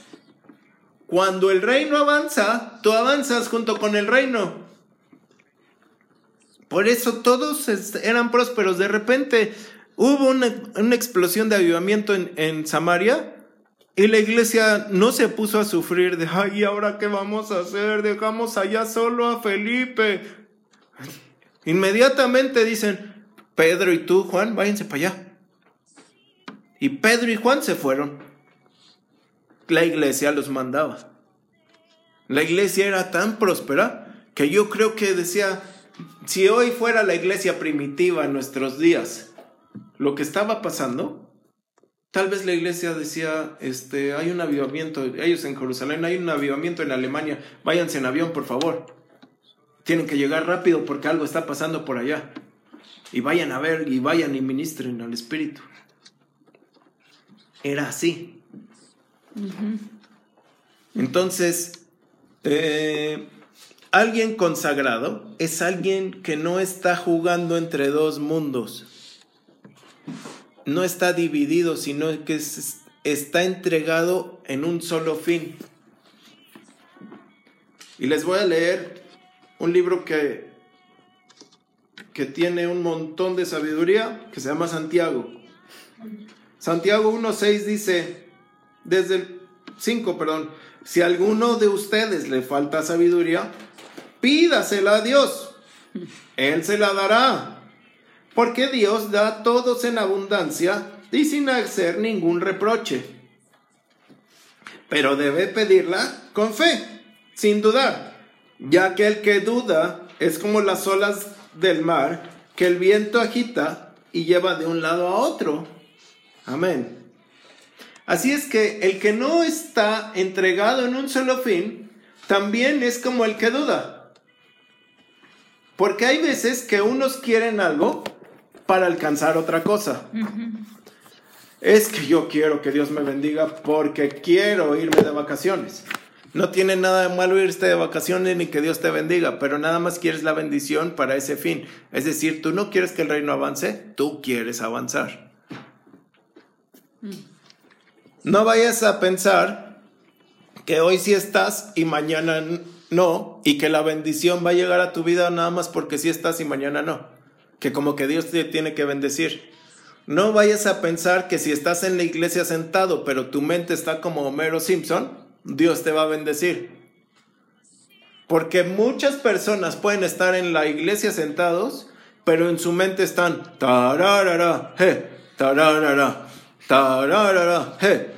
Cuando el reino avanza, tú avanzas junto con el reino. Por eso todos eran prósperos. De repente hubo una, explosión de avivamiento en, en, Samaria y la iglesia no se puso a sufrir de, ay, ¿ahora qué vamos a hacer? Dejamos allá solo a Felipe. Inmediatamente dicen, Pedro y tú, Juan, váyanse para allá. Y Pedro y Juan se fueron. La iglesia los mandaba. La iglesia era tan próspera que yo creo que decía, si hoy fuera la iglesia primitiva en nuestros días, lo que estaba pasando, tal vez la iglesia decía, este, hay un avivamiento, ellos en Jerusalén, hay un avivamiento en Alemania, váyanse en avión, por favor. Tienen que llegar rápido porque algo está pasando por allá. Y vayan a ver y vayan y ministren al Espíritu. Era así. Entonces, eh, alguien consagrado es alguien que no está jugando entre dos mundos. No está dividido, sino que está entregado en un solo fin. Y les voy a leer un libro que, que tiene un montón de sabiduría, que se llama Santiago. Santiago 1.6 dice, desde el 5, perdón, si a alguno de ustedes le falta sabiduría, pídasela a Dios. Él se la dará. Porque Dios da a todos en abundancia y sin hacer ningún reproche. Pero debe pedirla con fe, sin dudar ya que el que duda es como las olas del mar que el viento agita y lleva de un lado a otro. Amén. Así es que el que no está entregado en un solo fin, también es como el que duda. Porque hay veces que unos quieren algo para alcanzar otra cosa. Es que yo quiero que Dios me bendiga porque quiero irme de vacaciones. No tiene nada de malo irte de vacaciones ni que Dios te bendiga, pero nada más quieres la bendición para ese fin. Es decir, tú no quieres que el reino avance, tú quieres avanzar. No vayas a pensar que hoy sí estás y mañana no, y que la bendición va a llegar a tu vida nada más porque sí estás y mañana no. Que como que Dios te tiene que bendecir. No vayas a pensar que si estás en la iglesia sentado, pero tu mente está como Homero Simpson, Dios te va a bendecir. Porque muchas personas pueden estar en la iglesia sentados, pero en su mente están tararara, je, tararara, tararara, je.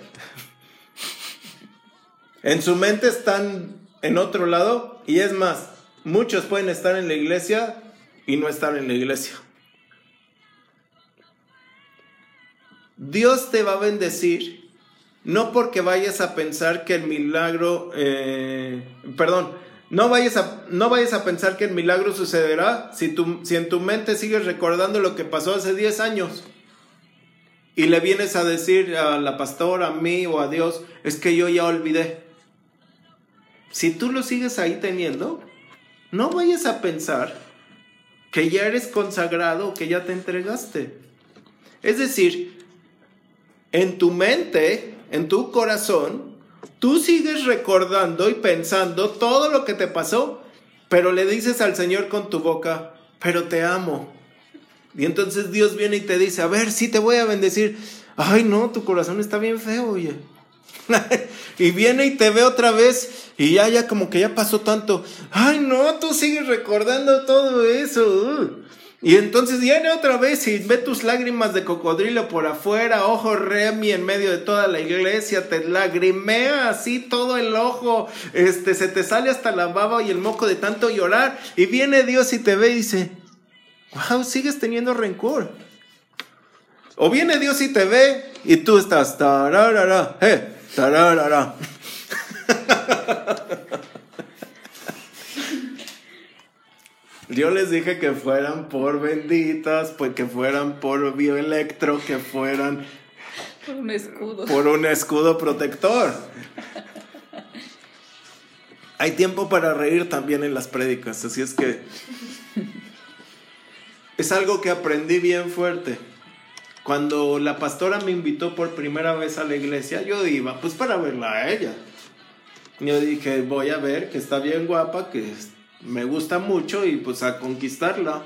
En su mente están en otro lado y es más, muchos pueden estar en la iglesia y no estar en la iglesia. Dios te va a bendecir no porque vayas a pensar que el milagro, eh, perdón, no vayas, a, no vayas a pensar que el milagro sucederá si, tu, si en tu mente sigues recordando lo que pasó hace 10 años y le vienes a decir a la pastora, a mí o a Dios, es que yo ya olvidé. Si tú lo sigues ahí teniendo, no vayas a pensar que ya eres consagrado, que ya te entregaste. Es decir, en tu mente en tu corazón, tú sigues recordando y pensando todo lo que te pasó, pero le dices al Señor con tu boca, pero te amo. Y entonces Dios viene y te dice, a ver, sí te voy a bendecir. Ay, no, tu corazón está bien feo, oye. (laughs) y viene y te ve otra vez y ya, ya como que ya pasó tanto. Ay, no, tú sigues recordando todo eso. Y entonces viene otra vez y ve tus lágrimas de cocodrilo por afuera, ojo remi en medio de toda la iglesia, te lagrimea así todo el ojo, este, se te sale hasta la baba y el moco de tanto llorar. Y viene Dios y te ve y dice, wow, sigues teniendo rencor. O viene Dios y te ve y tú estás, tararara, eh, tararara. Yo les dije que fueran por benditas, pues que fueran por bioelectro, que fueran por un escudo. Por un escudo protector. Hay tiempo para reír también en las prédicas, así es que es algo que aprendí bien fuerte. Cuando la pastora me invitó por primera vez a la iglesia, yo iba pues para verla a ella. Yo dije, voy a ver que está bien guapa, que me gusta mucho y pues a conquistarla.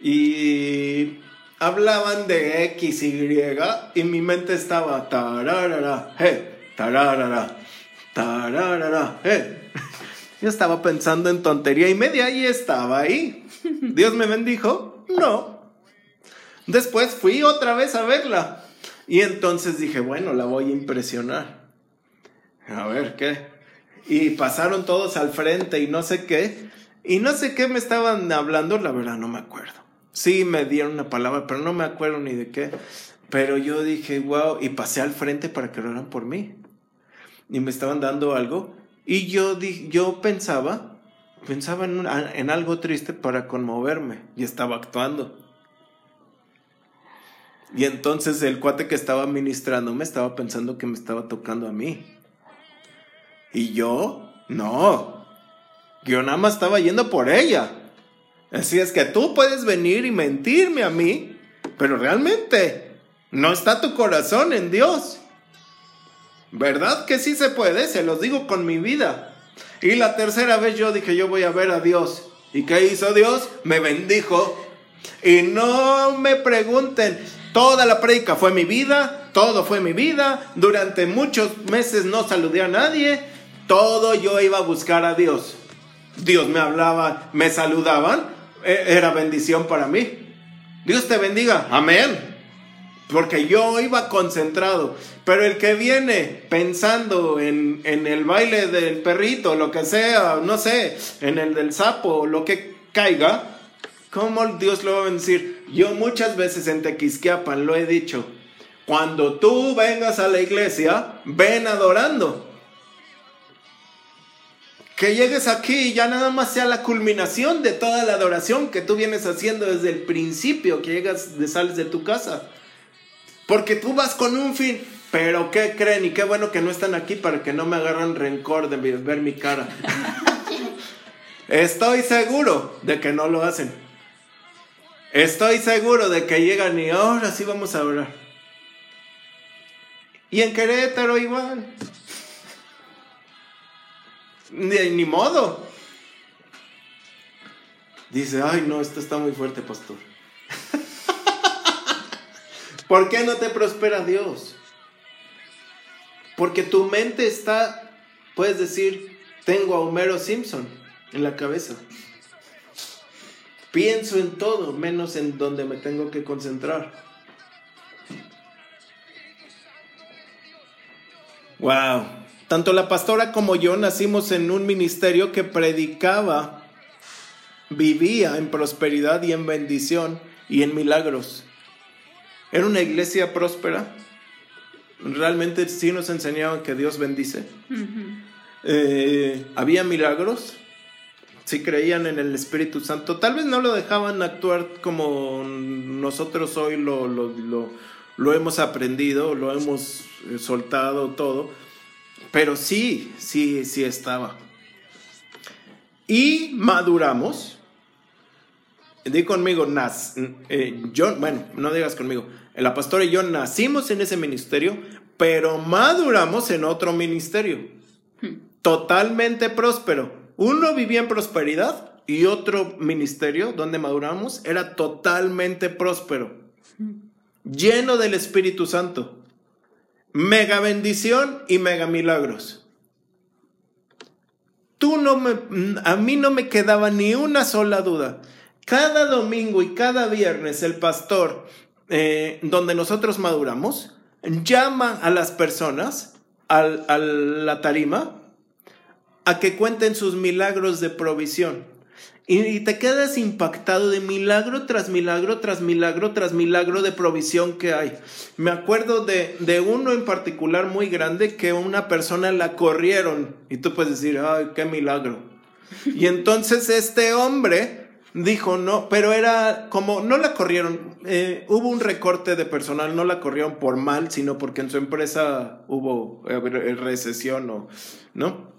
Y hablaban de X, Y y mi mente estaba tararara, hey, tararara, tararara, hey. Yo estaba pensando en tontería y media y estaba ahí. ¿Dios me bendijo? No. Después fui otra vez a verla. Y entonces dije, bueno, la voy a impresionar. A ver qué. Y pasaron todos al frente y no sé qué. Y no sé qué me estaban hablando, la verdad no me acuerdo. Sí, me dieron una palabra, pero no me acuerdo ni de qué. Pero yo dije, wow, y pasé al frente para que oraran por mí. Y me estaban dando algo. Y yo, yo pensaba, pensaba en, en algo triste para conmoverme y estaba actuando. Y entonces el cuate que estaba ministrando me estaba pensando que me estaba tocando a mí. Y yo, no. Yo nada más estaba yendo por ella. Así es que tú puedes venir y mentirme a mí, pero realmente no está tu corazón en Dios. ¿Verdad que sí se puede? Se los digo con mi vida. Y la tercera vez yo dije, yo voy a ver a Dios. ¿Y qué hizo Dios? Me bendijo. Y no me pregunten, toda la prédica fue mi vida, todo fue mi vida. Durante muchos meses no saludé a nadie. Todo yo iba a buscar a Dios. Dios me hablaba, me saludaban. E-, era bendición para mí. Dios te bendiga. Amén porque yo iba concentrado. Pero el que viene pensando en, en, el baile del perrito, lo que sea, no sé, en el del sapo, lo que caiga, ¿cómo Dios lo va a decir? Yo muchas veces en Tequisquiapan lo he dicho. Cuando tú vengas a la iglesia, ven adorando. Que llegues aquí y ya nada más sea la culminación de toda la adoración que tú vienes haciendo desde el principio que llegas, sales de tu casa. Porque tú vas con un fin. Pero ¿qué creen? Y qué bueno que no están aquí para que no me agarren rencor de ver mi cara. (laughs) Estoy seguro de que no lo hacen. Estoy seguro de que llegan y ahora sí vamos a orar. Y en Querétaro igual. Ni, ni modo. Dice, ay no, esto está muy fuerte, pastor. (laughs) ¿Por qué no te prospera Dios? Porque tu mente está, puedes decir, tengo a Homero Simpson en la cabeza. Pienso en todo, menos en donde me tengo que concentrar. Wow. Tanto la pastora como yo nacimos en un ministerio que predicaba, vivía en prosperidad y en bendición y en milagros. Era una iglesia próspera. Realmente sí nos enseñaban que Dios bendice. Eh, había milagros. Sí creían en el Espíritu Santo. Tal vez no lo dejaban actuar como nosotros hoy lo, lo hemos aprendido, lo hemos eh, soltado todo. Pero sí, sí, sí estaba. Y maduramos. Di conmigo, nas, eh, yo, bueno, no digas conmigo. La pastora y yo nacimos en ese ministerio, pero maduramos en otro ministerio. Hmm. Totalmente próspero. Uno vivía en prosperidad y otro ministerio donde maduramos era totalmente próspero. Lleno del Espíritu Santo. Mega bendición y mega milagros. Tú no me, a mí no me quedaba ni una sola duda. Cada domingo y cada viernes el pastor eh, donde nosotros maduramos, llama a las personas a la tarima a que cuenten sus milagros de provisión. Y te quedas impactado de milagro tras milagro, tras milagro, tras milagro de provisión que hay. Me acuerdo de, de uno en particular muy grande que una persona la corrieron. Y tú puedes decir, ay, qué milagro. Y entonces este hombre dijo no, pero era como, no la corrieron, eh, hubo un recorte de personal, no la corrieron por mal, sino porque en su empresa hubo eh, recesión o, ¿no?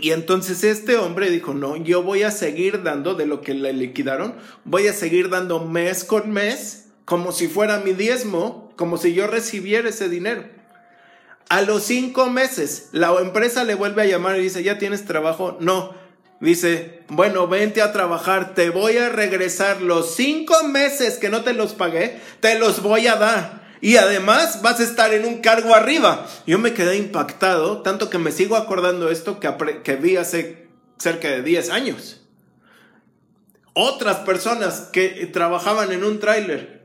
Y entonces este hombre dijo, no, yo voy a seguir dando de lo que le liquidaron, voy a seguir dando mes con mes, como si fuera mi diezmo, como si yo recibiera ese dinero. A los cinco meses, la empresa le vuelve a llamar y dice, ¿ya tienes trabajo? No. Dice, bueno, vente a trabajar, te voy a regresar los cinco meses que no te los pagué, te los voy a dar. Y además vas a estar en un cargo arriba. Yo me quedé impactado, tanto que me sigo acordando esto que, que vi hace cerca de 10 años. Otras personas que trabajaban en un tráiler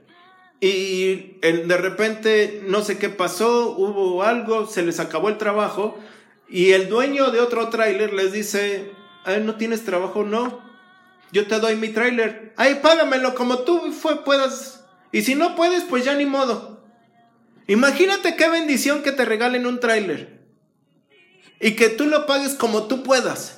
y de repente no sé qué pasó, hubo algo, se les acabó el trabajo y el dueño de otro tráiler les dice, ¿no tienes trabajo? No, yo te doy mi tráiler. Ay, págamelo como tú fue, puedas. Y si no puedes, pues ya ni modo. Imagínate qué bendición que te regalen un tráiler y que tú lo pagues como tú puedas.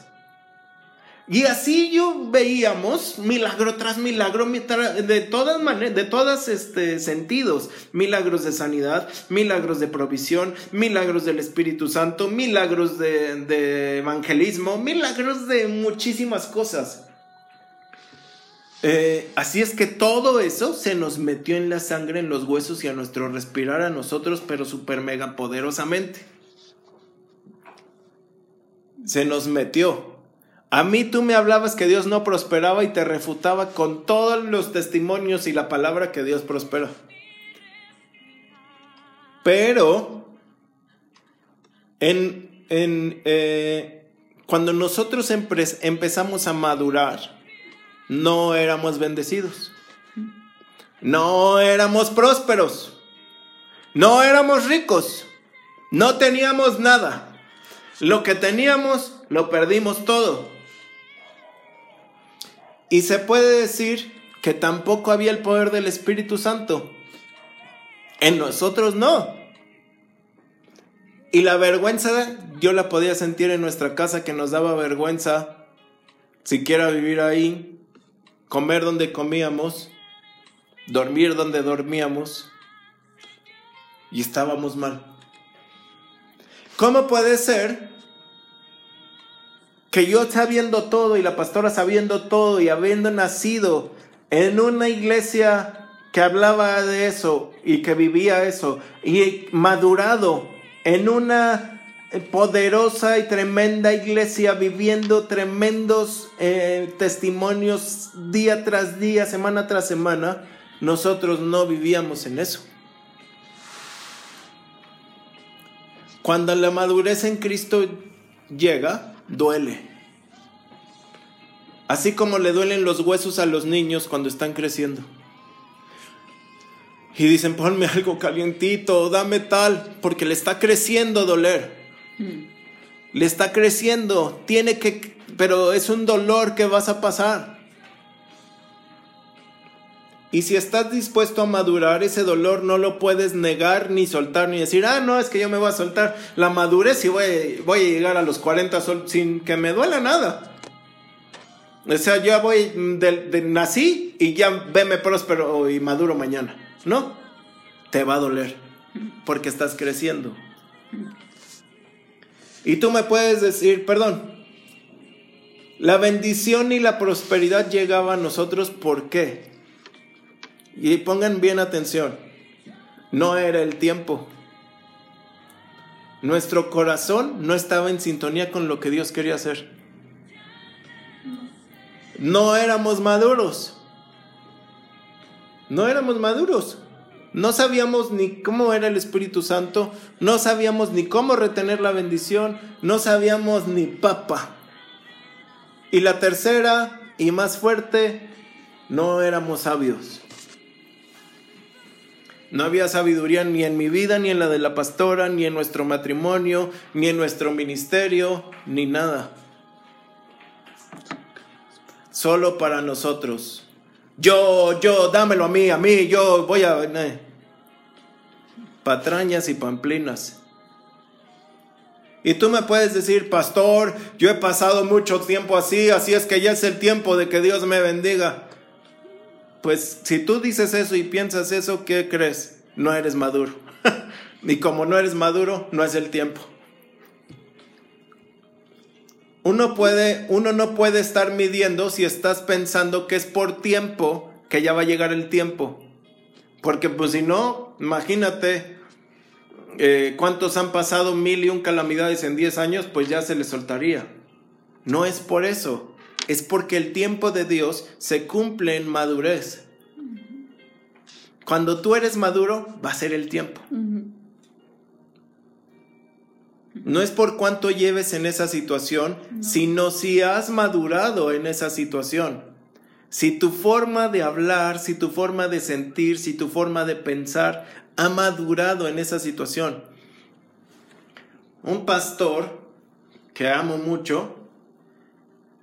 Y así yo veíamos milagro tras milagro de todas maneras, de todos este, sentidos, milagros de sanidad, milagros de provisión, milagros del Espíritu Santo, milagros de, de evangelismo, milagros de muchísimas cosas. Eh, así es que todo eso se nos metió en la sangre, en los huesos y a nuestro respirar a nosotros, pero super mega poderosamente. Se nos metió. A mí tú me hablabas que Dios no prosperaba y te refutaba con todos los testimonios y la palabra que Dios prospera. Pero en, en eh, cuando nosotros empezamos a madurar, no éramos bendecidos. No éramos prósperos. No éramos ricos. No teníamos nada. Lo que teníamos lo perdimos todo. Y se puede decir que tampoco había el poder del Espíritu Santo. En nosotros no. Y la vergüenza yo la podía sentir en nuestra casa que nos daba vergüenza siquiera vivir ahí, comer donde comíamos, dormir donde dormíamos y estábamos mal. ¿Cómo puede ser que yo sabiendo todo y la pastora sabiendo todo y habiendo nacido en una iglesia que hablaba de eso y que vivía eso y madurado en una poderosa y tremenda iglesia viviendo tremendos eh, testimonios día tras día, semana tras semana, nosotros no vivíamos en eso. Cuando la madurez en Cristo llega, duele. Así como le duelen los huesos a los niños cuando están creciendo. Y dicen, ponme algo calientito, dame tal, porque le está creciendo doler. Le está creciendo, tiene que, pero es un dolor que vas a pasar. Y si estás dispuesto a madurar, ese dolor no lo puedes negar ni soltar ni decir, ah, no, es que yo me voy a soltar. La madurez y voy, voy a llegar a los 40 sin que me duela nada. O sea, yo voy, de, nací y ya veme próspero y maduro mañana. No, te va a doler porque estás creciendo. Y tú me puedes decir, perdón, la bendición y la prosperidad llegaba a nosotros, ¿por qué? Y pongan bien atención, no era el tiempo. Nuestro corazón no estaba en sintonía con lo que Dios quería hacer. No éramos maduros. No éramos maduros. No sabíamos ni cómo era el Espíritu Santo, no sabíamos ni cómo retener la bendición, no sabíamos ni papa. Y la tercera y más fuerte, no éramos sabios. No había sabiduría ni en mi vida, ni en la de la pastora, ni en nuestro matrimonio, ni en nuestro ministerio, ni nada. Solo para nosotros. Yo, yo, dámelo a mí, a mí, yo voy a... Patrañas y pamplinas. Y tú me puedes decir, pastor, yo he pasado mucho tiempo así, así es que ya es el tiempo de que Dios me bendiga. Pues si tú dices eso y piensas eso, ¿qué crees? No eres maduro. (laughs) y como no eres maduro, no es el tiempo. Uno, puede, uno no puede estar midiendo si estás pensando que es por tiempo que ya va a llegar el tiempo. Porque pues si no, imagínate eh, cuántos han pasado mil y un calamidades en diez años, pues ya se les soltaría. No es por eso, es porque el tiempo de Dios se cumple en madurez. Cuando tú eres maduro, va a ser el tiempo. No es por cuánto lleves en esa situación, sino si has madurado en esa situación. Si tu forma de hablar, si tu forma de sentir, si tu forma de pensar ha madurado en esa situación. Un pastor que amo mucho,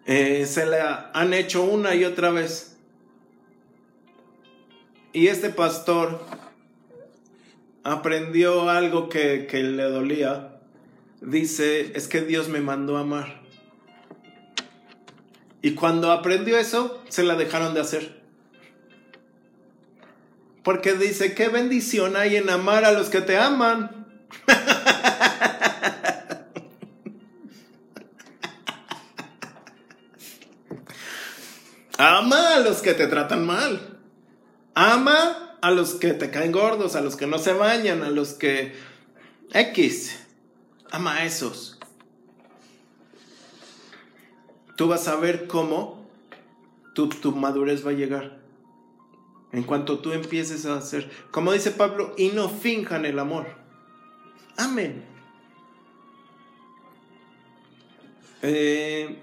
eh, se le han hecho una y otra vez. Y este pastor aprendió algo que, que le dolía dice, es que Dios me mandó amar. Y cuando aprendió eso, se la dejaron de hacer. Porque dice, qué bendición hay en amar a los que te aman. (laughs) Ama a los que te tratan mal. Ama a los que te caen gordos, a los que no se bañan, a los que... X. Ama a esos. Tú vas a ver cómo tu, tu madurez va a llegar. En cuanto tú empieces a hacer, como dice Pablo, y no finjan el amor. Amén. Eh,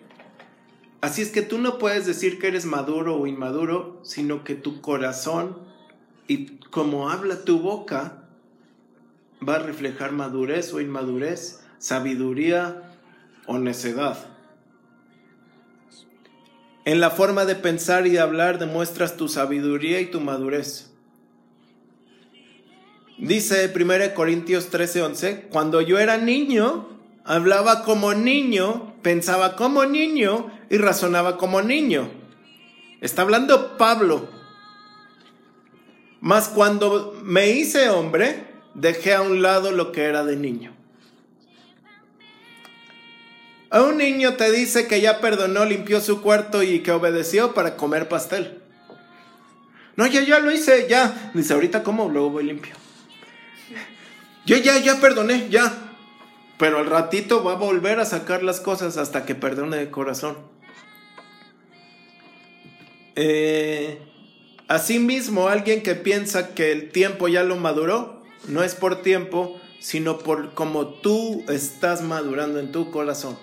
así es que tú no puedes decir que eres maduro o inmaduro, sino que tu corazón y como habla tu boca va a reflejar madurez o inmadurez, sabiduría o necedad. En la forma de pensar y de hablar demuestras tu sabiduría y tu madurez. Dice 1 Corintios 13:11, cuando yo era niño, hablaba como niño, pensaba como niño y razonaba como niño. Está hablando Pablo. Mas cuando me hice hombre, dejé a un lado lo que era de niño. A un niño te dice que ya perdonó, limpió su cuarto y que obedeció para comer pastel. No, ya, ya lo hice, ya. Dice, ahorita como, luego voy limpio. Yo ya, ya perdoné, ya. Pero al ratito va a volver a sacar las cosas hasta que perdone de corazón. Eh, asimismo, alguien que piensa que el tiempo ya lo maduró, no es por tiempo, sino por como tú estás madurando en tu corazón.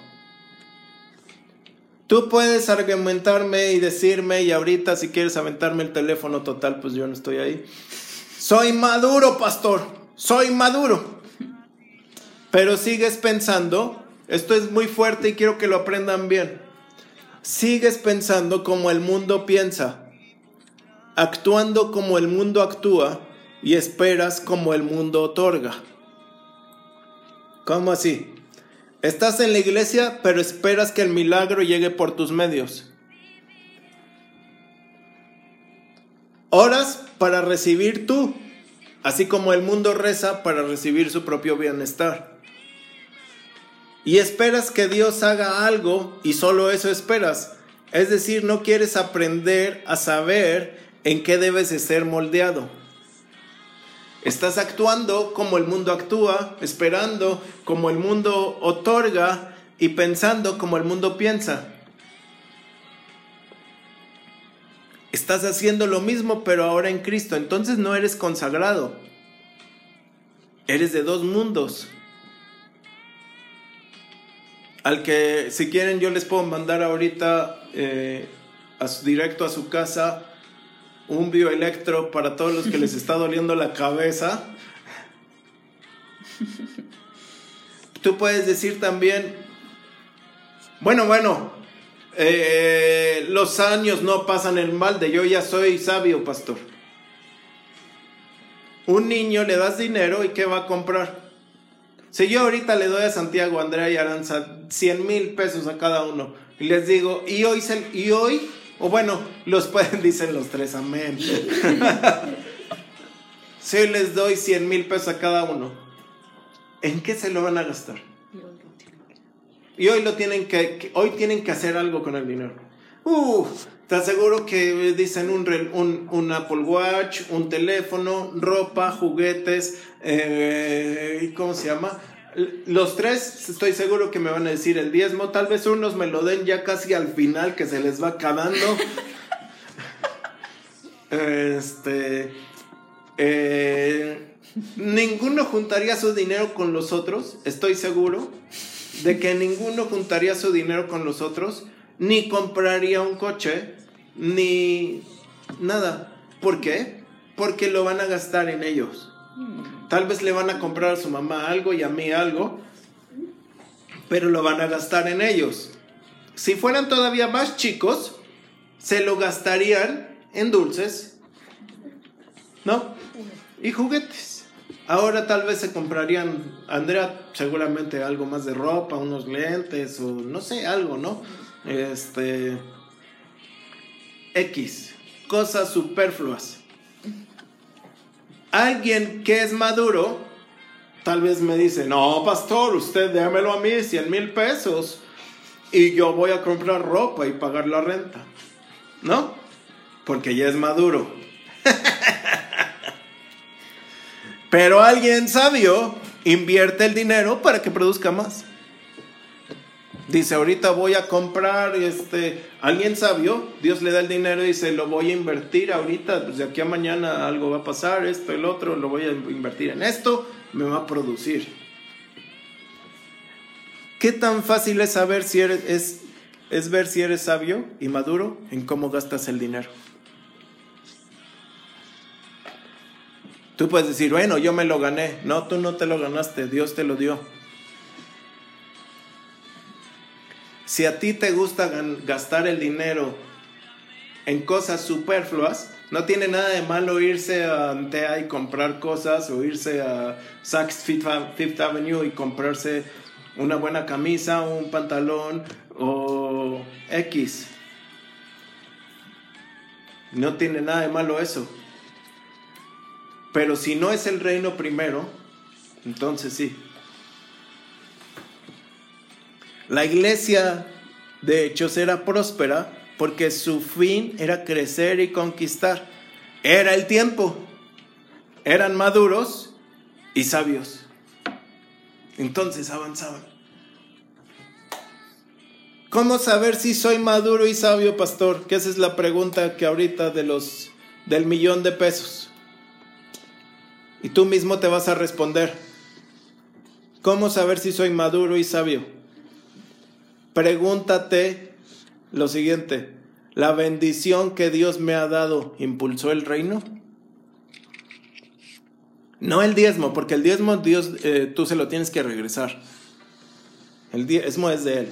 Tú puedes argumentarme y decirme, y ahorita si quieres aventarme el teléfono total, pues yo no estoy ahí. Soy maduro, pastor, soy maduro. Pero sigues pensando, esto es muy fuerte y quiero que lo aprendan bien. Sigues pensando como el mundo piensa, actuando como el mundo actúa y esperas como el mundo otorga. ¿Cómo así? Estás en la iglesia, pero esperas que el milagro llegue por tus medios. Oras para recibir tú, así como el mundo reza para recibir su propio bienestar. Y esperas que Dios haga algo y solo eso esperas. Es decir, no quieres aprender a saber en qué debes de ser moldeado. Estás actuando como el mundo actúa, esperando como el mundo otorga y pensando como el mundo piensa. Estás haciendo lo mismo pero ahora en Cristo. Entonces no eres consagrado. Eres de dos mundos. Al que si quieren yo les puedo mandar ahorita eh, directo a su casa un bioelectro para todos los que les (laughs) está doliendo la cabeza. Tú puedes decir también, bueno, bueno, eh, los años no pasan el mal de yo ya soy sabio, pastor. Un niño le das dinero y ¿qué va a comprar? Si yo ahorita le doy a Santiago, Andrea y Aranza 100 mil pesos a cada uno y les digo, y hoy, se, y hoy o bueno, los pueden, (laughs) dicen los tres, amén. (laughs) si les doy 100 mil pesos a cada uno, ¿en qué se lo van a gastar? Y hoy lo tienen que, hoy tienen que hacer algo con el dinero. Uh, te aseguro que dicen un, un, un, Apple Watch, un teléfono, ropa, juguetes, eh, ¿cómo se llama? Los tres estoy seguro que me van a decir el diezmo. Tal vez unos me lo den ya casi al final que se les va acabando. (laughs) este. Eh, ninguno juntaría su dinero con los otros. Estoy seguro de que ninguno juntaría su dinero con los otros. Ni compraría un coche. Ni nada. ¿Por qué? Porque lo van a gastar en ellos. Tal vez le van a comprar a su mamá algo y a mí algo, pero lo van a gastar en ellos. Si fueran todavía más chicos, se lo gastarían en dulces, ¿no? Y juguetes. Ahora tal vez se comprarían, Andrea, seguramente algo más de ropa, unos lentes o no sé, algo, ¿no? Este. X. Cosas superfluas alguien que es maduro, tal vez me dice, no, pastor, usted démelo a mí 100 mil pesos y yo voy a comprar ropa y pagar la renta. ¿No? Porque ya es maduro. (laughs) Pero alguien sabio invierte el dinero para que produzca más. Dice, ahorita voy a comprar, este, alguien sabio, Dios le da el dinero y dice, lo voy a invertir ahorita, pues de aquí a mañana algo va a pasar, esto, el otro, lo voy a invertir en esto, me va a producir. ¿Qué tan fácil es saber si eres, es, es ver si eres sabio y maduro en cómo gastas el dinero? Tú puedes decir, bueno, yo me lo gané. No, tú no te lo ganaste, Dios te lo dio. Si a ti te gusta gastar el dinero en cosas superfluas, no tiene nada de malo irse a Antea y comprar cosas o irse a Saks Fifth Avenue y comprarse una buena camisa, un pantalón o X. No tiene nada de malo eso. Pero si no es el reino primero, entonces sí. La iglesia, de hecho, era próspera porque su fin era crecer y conquistar. Era el tiempo. Eran maduros y sabios. Entonces avanzaban. ¿Cómo saber si soy maduro y sabio, pastor? Que esa es la pregunta que ahorita de los del millón de pesos. Y tú mismo te vas a responder. ¿Cómo saber si soy maduro y sabio? Pregúntate lo siguiente, ¿la bendición que Dios me ha dado impulsó el reino? No el diezmo, porque el diezmo Dios eh, tú se lo tienes que regresar. El diezmo es de Él,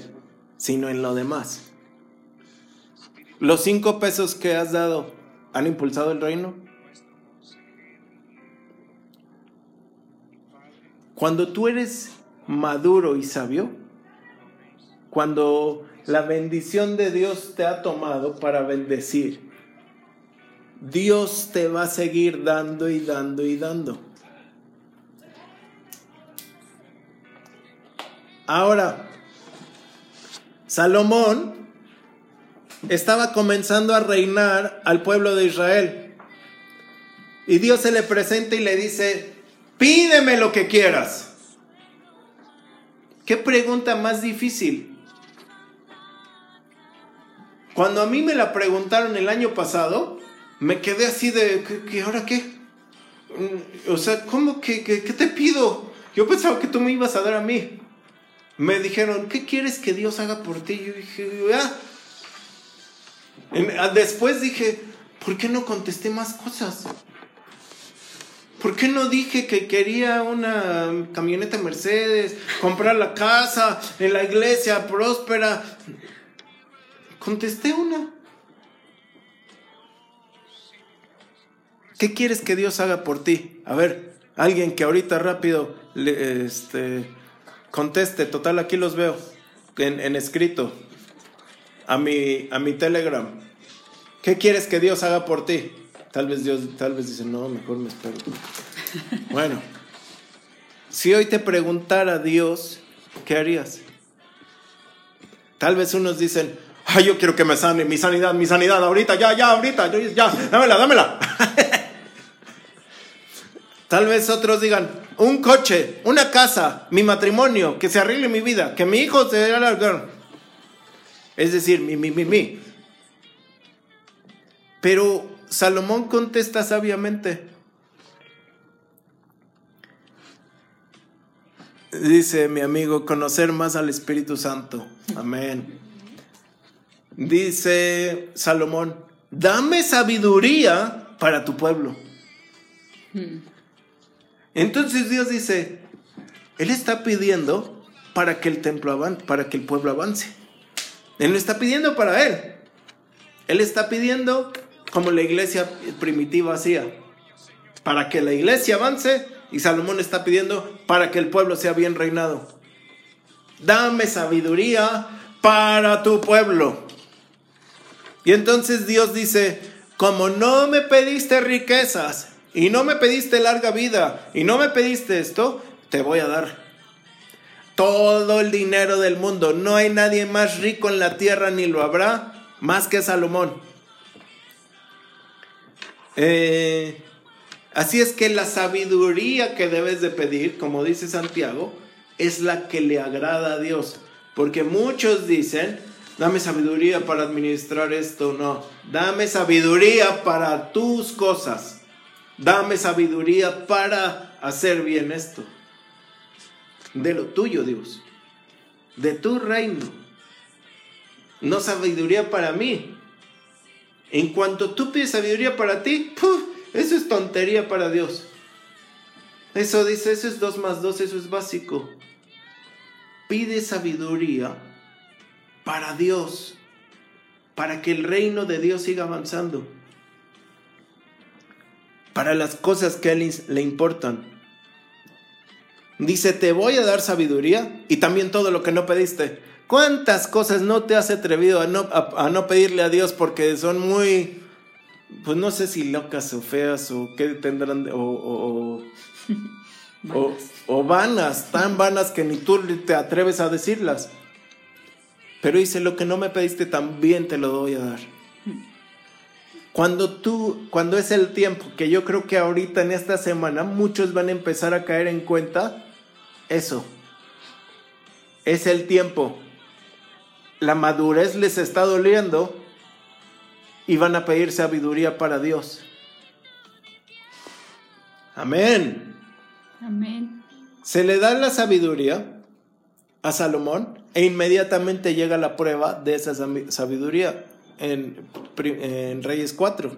sino en lo demás. ¿Los cinco pesos que has dado han impulsado el reino? Cuando tú eres maduro y sabio, cuando la bendición de Dios te ha tomado para bendecir, Dios te va a seguir dando y dando y dando. Ahora, Salomón estaba comenzando a reinar al pueblo de Israel. Y Dios se le presenta y le dice, pídeme lo que quieras. ¿Qué pregunta más difícil? Cuando a mí me la preguntaron el año pasado, me quedé así de, ¿qué, ahora qué? Mm, o sea, ¿cómo que, qué te pido? Yo pensaba que tú me ibas a dar a mí. Me dijeron, ¿qué quieres que Dios haga por ti? Yo dije, ah. ah. Después dije, ¿por qué no contesté más cosas? ¿Por qué no dije que quería una camioneta Mercedes, comprar la casa, en la iglesia próspera? Contesté una. ¿Qué quieres que Dios haga por ti? A ver, alguien que ahorita rápido le, este, conteste. Total, aquí los veo en, escrito a mi, a mi Telegram. ¿Qué quieres que Dios haga por ti? Tal vez Dios, tal vez dice, no, mejor me espero. (laughs) Bueno, si hoy te preguntara Dios, ¿qué harías? Tal vez unos dicen, ay, yo quiero que me sane, mi sanidad, mi sanidad, ahorita, ya, ya, ahorita, ya, dámela, dámela. (laughs) Tal vez otros digan, un coche, una casa, mi matrimonio, que se arregle mi vida, que mi hijo se dé. Es decir, mi, mi, mi, mi. Pero Salomón contesta sabiamente. Dice mi amigo, conocer más al Espíritu Santo. Amén. Dice Salomón, dame sabiduría para tu pueblo. Entonces Dios dice, Él está pidiendo para que el templo avance, para que el pueblo avance. Él no está pidiendo para Él. Él está pidiendo como la iglesia primitiva hacía, para que la iglesia avance y Salomón está pidiendo para que el pueblo sea bien reinado. Dame sabiduría para tu pueblo. Y entonces Dios dice, como no me pediste riquezas y no me pediste larga vida y no me pediste esto, te voy a dar todo el dinero del mundo. No hay nadie más rico en la tierra ni lo habrá más que Salomón. Eh, así es que la sabiduría que debes de pedir, como dice Santiago, es la que le agrada a Dios. Porque muchos dicen, dame sabiduría para administrar esto, no. Dame sabiduría para tus cosas. Dame sabiduría para hacer bien esto. De lo tuyo, Dios. De tu reino. No sabiduría para mí, en cuanto tú pides sabiduría para ti, eso es tontería para Dios. Eso dice, eso es 2 más 2, eso es básico. Pide sabiduría para Dios, para que el reino de Dios siga avanzando, para las cosas que a Él le importan. Dice, te voy a dar sabiduría y también todo lo que no pediste. ¿Cuántas cosas no te has atrevido a no, a, no pedirle a Dios porque son muy, pues no sé si locas o feas o qué tendrán, o, o, (laughs) o, vanas, tan vanas que ni tú te atreves a decirlas? Pero dice, lo que no me pediste también te lo doy a dar. Cuando tú, cuando es el tiempo, que yo creo que ahorita en esta semana muchos van a empezar a caer en cuenta, eso, es el tiempo la madurez les está doliendo y van a pedir sabiduría para Dios. Amén. Amén. Se le da la sabiduría a Salomón e inmediatamente llega la prueba de esa sabiduría en, Reyes 4.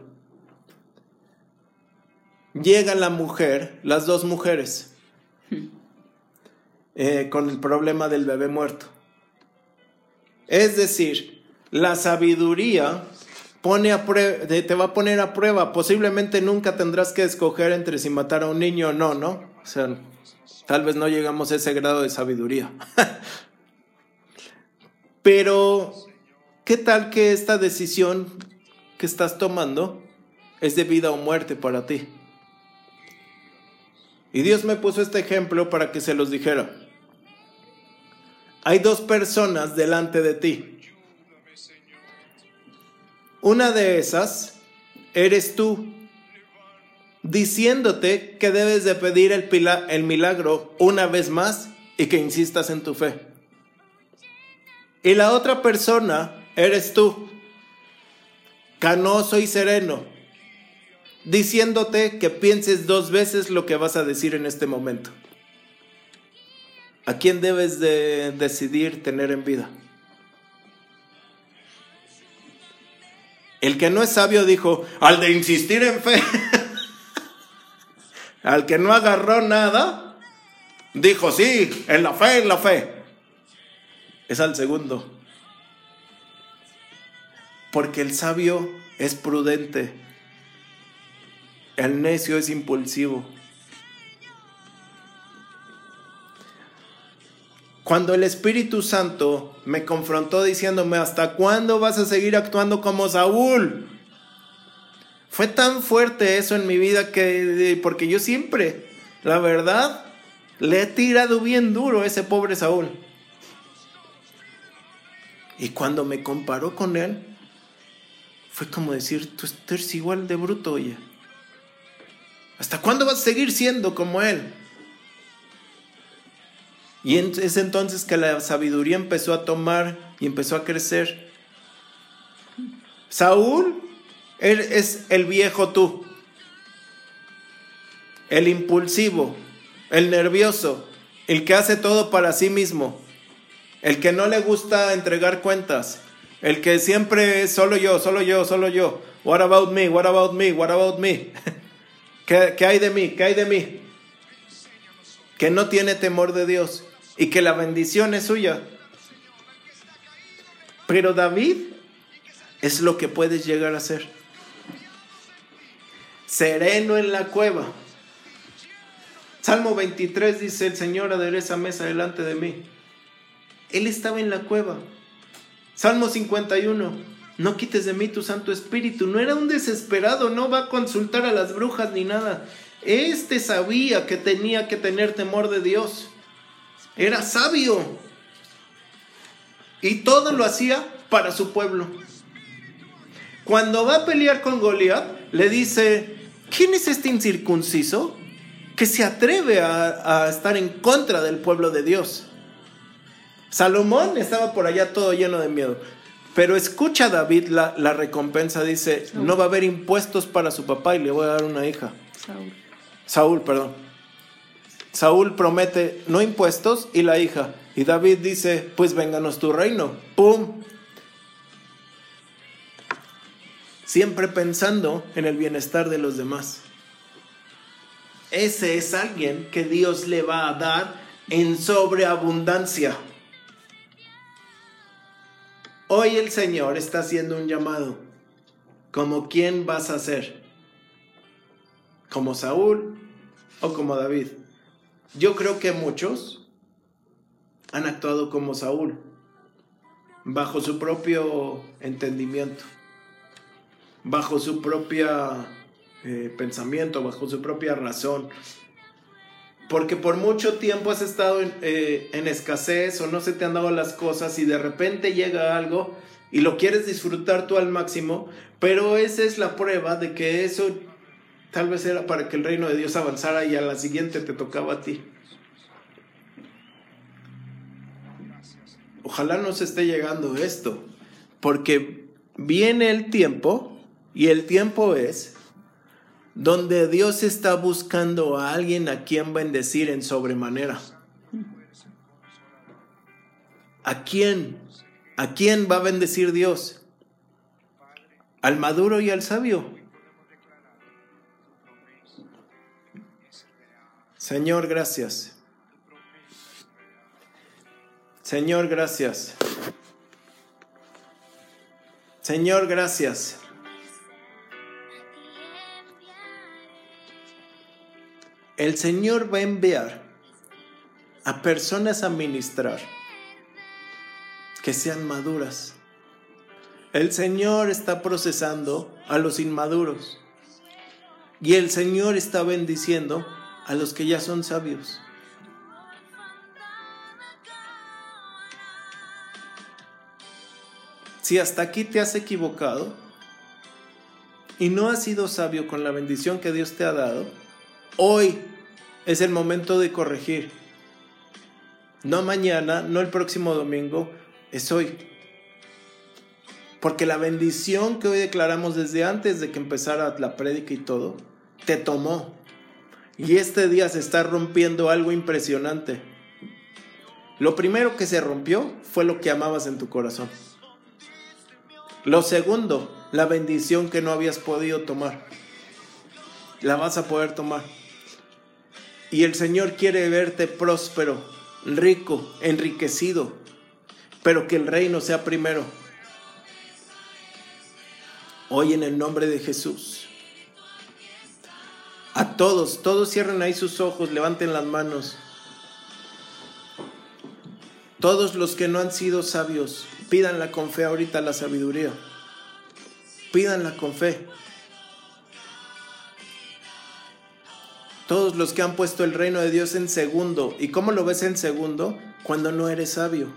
Llega la mujer, las dos mujeres, eh, con el problema del bebé muerto. Es decir, la sabiduría pone a te va a poner a prueba. Posiblemente nunca tendrás que escoger entre si matar a un niño o no, ¿no? O sea, tal vez no llegamos a ese grado de sabiduría. (laughs) Pero, ¿qué tal que esta decisión que estás tomando es de vida o muerte para ti? Y Dios me puso este ejemplo para que se los dijera. Hay dos personas delante de ti. Una de esas eres tú, diciéndote que debes de pedir el, el milagro una vez más y que insistas en tu fe. Y la otra persona eres tú, canoso y sereno, diciéndote que pienses dos veces lo que vas a decir en este momento. ¿A quién debes de decidir tener en vida? El que no es sabio dijo, al de insistir en fe, (laughs) al que no agarró nada, dijo, sí, en la fe, en la fe. Es al segundo. Porque el sabio es prudente, el necio es impulsivo. Cuando el Espíritu Santo me confrontó diciéndome, ¿hasta cuándo vas a seguir actuando como Saúl? Fue tan fuerte eso en mi vida que, porque yo siempre, la verdad, le he tirado bien duro a ese pobre Saúl. Y cuando me comparó con él, fue como decir, tú eres igual de bruto, oye. ¿Hasta cuándo vas a seguir siendo como él? Y es entonces que la sabiduría empezó a tomar y empezó a crecer. Saúl es el viejo tú, el impulsivo, el nervioso, el que hace todo para sí mismo, el que no le gusta entregar cuentas, el que siempre es solo yo, solo yo, solo yo. What about me? What about me? What about me? (laughs) ¿Qué, ¿Qué, hay de mí? ¿Qué hay de mí? Que no tiene temor de Dios y que la bendición es suya. Pero David es lo que puedes llegar a ser. Sereno en la cueva. Salmo 23 dice, el Señor adereza mesa delante de mí. Él estaba en la cueva. Salmo 51, no quites de mí tu Santo Espíritu. No era un desesperado, no va a consultar a las brujas ni nada. Este sabía que tenía que tener temor de Dios. Era sabio. Y todo lo hacía para su pueblo. Cuando va a pelear con Goliat, le dice, ¿quién es este incircunciso que se atreve a, a estar en contra del pueblo de Dios? Salomón estaba por allá todo lleno de miedo. Pero escucha David la, la recompensa, dice, no va a haber impuestos para su papá y le voy a dar una hija. Saúl. Saúl, perdón. Saúl promete no impuestos y la hija. Y David dice, pues vénganos tu reino. ¡Pum! Siempre pensando en el bienestar de los demás. Ese es alguien que Dios le va a dar en sobreabundancia. Hoy el Señor está haciendo un llamado. ¿Como quién vas a ser? ¿Como Saúl o como David? Yo creo que muchos han actuado como Saúl, bajo su propio entendimiento, bajo su propia eh, pensamiento, bajo su propia razón, porque por mucho tiempo has estado eh, en, escasez o no se te han dado las cosas y de repente llega algo y lo quieres disfrutar tú al máximo, pero esa es la prueba de que eso tal vez era para que el reino de Dios avanzara y a la siguiente te tocaba a ti. Ojalá no se esté llegando esto, porque viene el tiempo y el tiempo es donde Dios está buscando a alguien a quien bendecir en sobremanera. ¿A quién? ¿A quién va a bendecir Dios? ¿Al maduro y al sabio? Señor, gracias. Señor, gracias. Señor, gracias. El Señor va a enviar a personas a ministrar que sean maduras. El Señor está procesando a los inmaduros y el Señor está bendiciendo a los que ya son sabios. Si hasta aquí te has equivocado y no has sido sabio con la bendición que Dios te ha dado, Hoy es el momento de corregir. No mañana, no el próximo domingo, es hoy. Porque la bendición que hoy declaramos desde antes de que empezara la prédica y todo, te tomó. Y este día se está rompiendo algo impresionante. Lo primero que se rompió fue lo que amabas en tu corazón. Lo segundo, la bendición que no habías podido tomar. La vas a poder tomar. Y el Señor quiere verte próspero, rico, enriquecido, pero que el reino sea primero. Hoy en el nombre de Jesús. A todos, todos cierren ahí sus ojos, levanten las manos. Todos los que no han sido sabios, pídanla con fe ahorita la sabiduría. Pídanla con fe. todos los que han puesto el reino de Dios en segundo. ¿Y cómo lo ves en segundo? Cuando no eres sabio.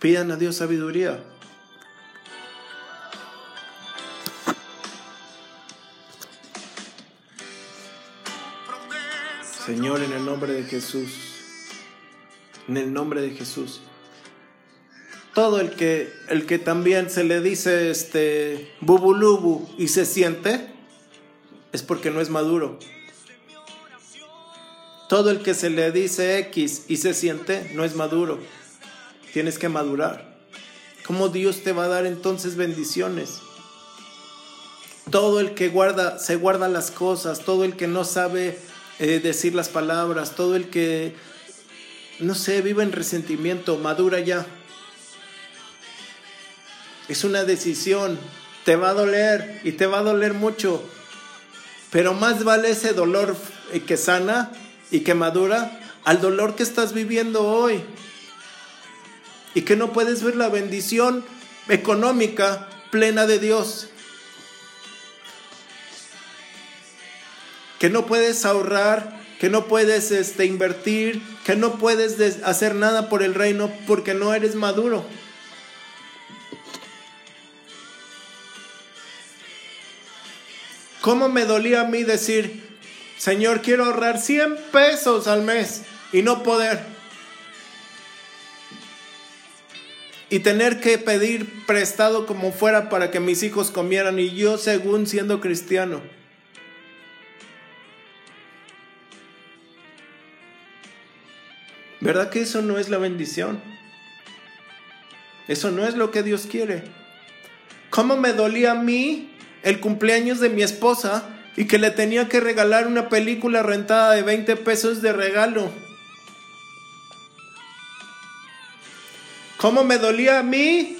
Pidan a Dios sabiduría. Señor, en el nombre de Jesús, en el nombre de Jesús, todo el que, el que también se le dice este bubulubu y se siente, es porque no es maduro. Todo el que se le dice X y se siente, no es maduro. Tienes que madurar. ¿Cómo Dios te va a dar entonces bendiciones? Todo el que guarda, se guarda las cosas, todo el que no sabe eh, decir las palabras, todo el que, no sé, vive en resentimiento, madura ya. Es una decisión, te va a doler y te va a doler mucho, pero más vale ese dolor eh, que sana y que madura al dolor que estás viviendo hoy y que no puedes ver la bendición económica plena de Dios. que no puedes ahorrar, que no puedes este, invertir, que no puedes hacer nada por el reino porque no eres maduro. ¿Cómo me dolía a mí decir, Señor, quiero ahorrar 100 pesos al mes y no poder? Y tener que pedir prestado como fuera para que mis hijos comieran y yo según siendo cristiano. ¿Verdad que eso no es la bendición? Eso no es lo que Dios quiere. ¿Cómo me dolía a mí el cumpleaños de mi esposa y que le tenía que regalar una película rentada de 20 pesos de regalo? ¿Cómo me dolía a mí,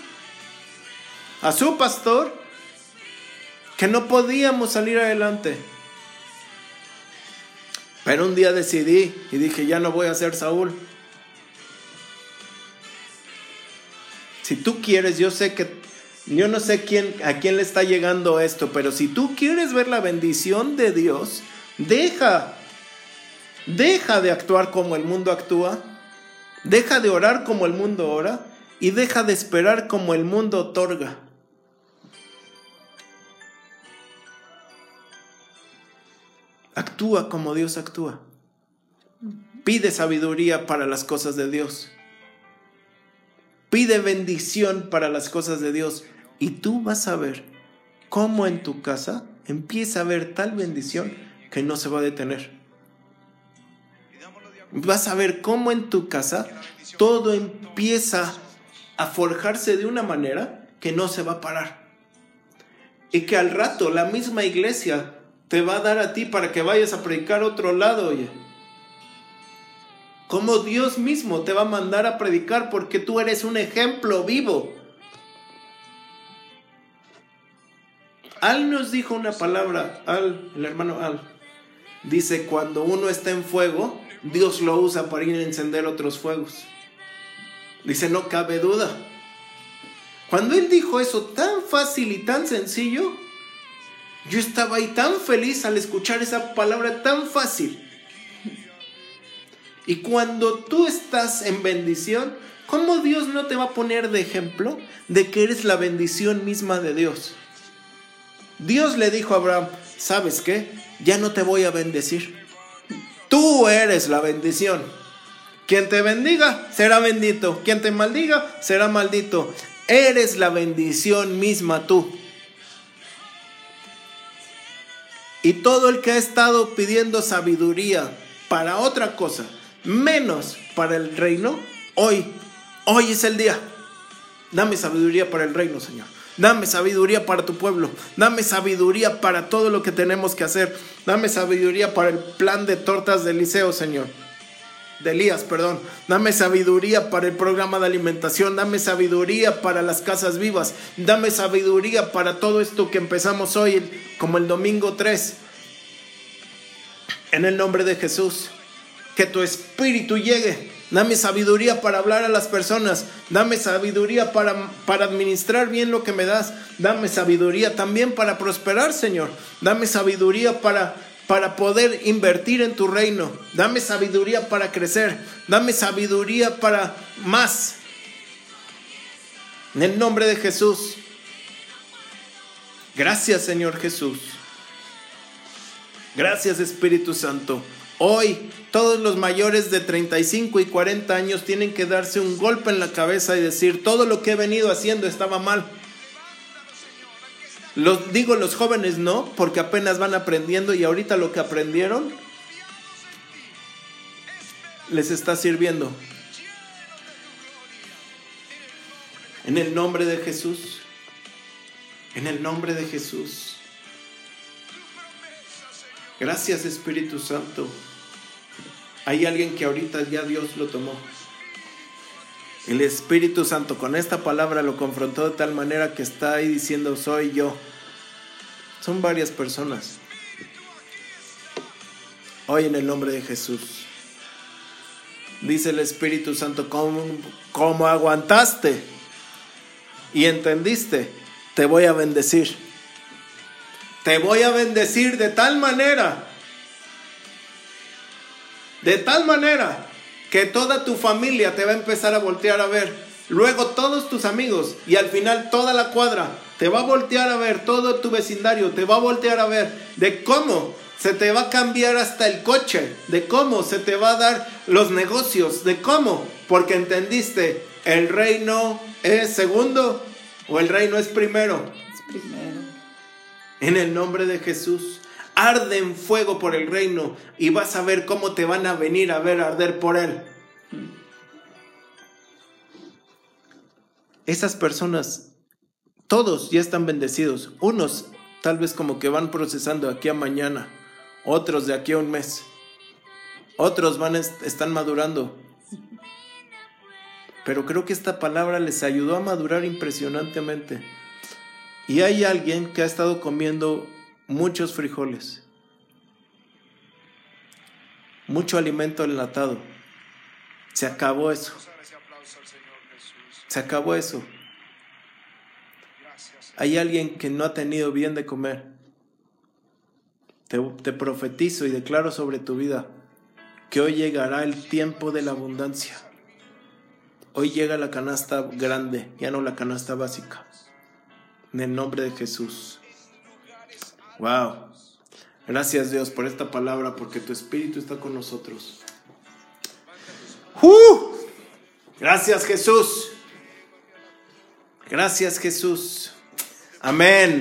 a su pastor, que no podíamos salir adelante? Pero un día decidí y dije, ya no voy a ser Saúl. Si tú quieres, yo sé que yo no sé quién a quién le está llegando esto, pero si tú quieres ver la bendición de Dios, deja deja de actuar como el mundo actúa, deja de orar como el mundo ora y deja de esperar como el mundo otorga. Actúa como Dios actúa. Pide sabiduría para las cosas de Dios. Pide bendición para las cosas de Dios y tú vas a ver cómo en tu casa empieza a haber tal bendición que no se va a detener. Vas a ver cómo en tu casa todo empieza a forjarse de una manera que no se va a parar. Y que al rato la misma iglesia te va a dar a ti para que vayas a predicar otro lado, oye cómo Dios mismo te va a mandar a predicar porque tú eres un ejemplo vivo. Al nos dijo una palabra, Al, el hermano Al, dice, cuando uno está en fuego, Dios lo usa para ir a encender otros fuegos. Dice, no cabe duda. Cuando él dijo eso tan fácil y tan sencillo, yo estaba ahí tan feliz al escuchar esa palabra tan fácil. Y cuando tú estás en bendición, ¿cómo Dios no te va a poner de ejemplo de que eres la bendición misma de Dios? Dios le dijo a Abraham, ¿sabes qué? Ya no te voy a bendecir. Tú eres la bendición. Quien te bendiga será bendito. Quien te maldiga será maldito. Eres la bendición misma tú. Y todo el que ha estado pidiendo sabiduría para otra cosa, menos para el reino, hoy, hoy es el día. Dame sabiduría para el reino, Señor. Dame sabiduría para tu pueblo. Dame sabiduría para todo lo que tenemos que hacer. Dame sabiduría para el plan de tortas de Eliseo, Señor. De Elías, perdón. Dame sabiduría para el programa de alimentación. Dame sabiduría para las casas vivas. Dame sabiduría para todo esto que empezamos hoy, como el domingo 3. En el nombre de Jesús que tu espíritu llegue. Dame sabiduría para hablar a las personas. Dame sabiduría para, para administrar bien lo que me das. Dame sabiduría también para prosperar, Señor. Dame sabiduría para, para poder invertir en tu reino. Dame sabiduría para crecer. Dame sabiduría para más. En el nombre de Jesús. Gracias Señor Jesús. Gracias Espíritu Santo. Hoy todos los mayores de 35 y 40 años tienen que darse un golpe en la cabeza y decir, todo lo que he venido haciendo estaba mal. Los, digo los jóvenes no, porque apenas van aprendiendo y ahorita lo que aprendieron les está sirviendo. En el nombre de Jesús. En el nombre de Jesús. Gracias Espíritu Santo. Hay alguien que ahorita ya Dios lo tomó. El Espíritu Santo con esta palabra lo confrontó de tal manera que está ahí diciendo soy yo. Son varias personas. Hoy en el nombre de Jesús. Dice el Espíritu Santo, ¿cómo, cómo aguantaste y entendiste? Te voy a bendecir. Te voy a bendecir de tal manera, de tal manera que toda tu familia te va a empezar a voltear a ver. Luego todos tus amigos y al final toda la cuadra te va a voltear a ver, todo tu vecindario te va a voltear a ver de cómo se te va a cambiar hasta el coche, de cómo se te va a dar los negocios, de cómo, porque entendiste, el reino es segundo o el reino es primero. Es primero. En el nombre de Jesús, arde en fuego por el reino y vas a ver cómo te van a venir a ver arder por él. Esas personas, todos ya están bendecidos. Unos tal vez como que van procesando aquí a mañana, otros de aquí a un mes, otros van están madurando. Pero creo que esta palabra les ayudó a madurar impresionantemente. Y hay alguien que ha estado comiendo muchos frijoles, mucho alimento enlatado. Se acabó eso. Se acabó eso. Hay alguien que no ha tenido bien de comer. Te, te, profetizo y declaro sobre tu vida que hoy llegará el tiempo de la abundancia. Hoy llega la canasta grande, ya no la canasta básica. En el nombre de Jesús. Wow. Gracias Dios por esta palabra, porque tu Espíritu está con nosotros. Gracias Jesús. Gracias Jesús. Amén.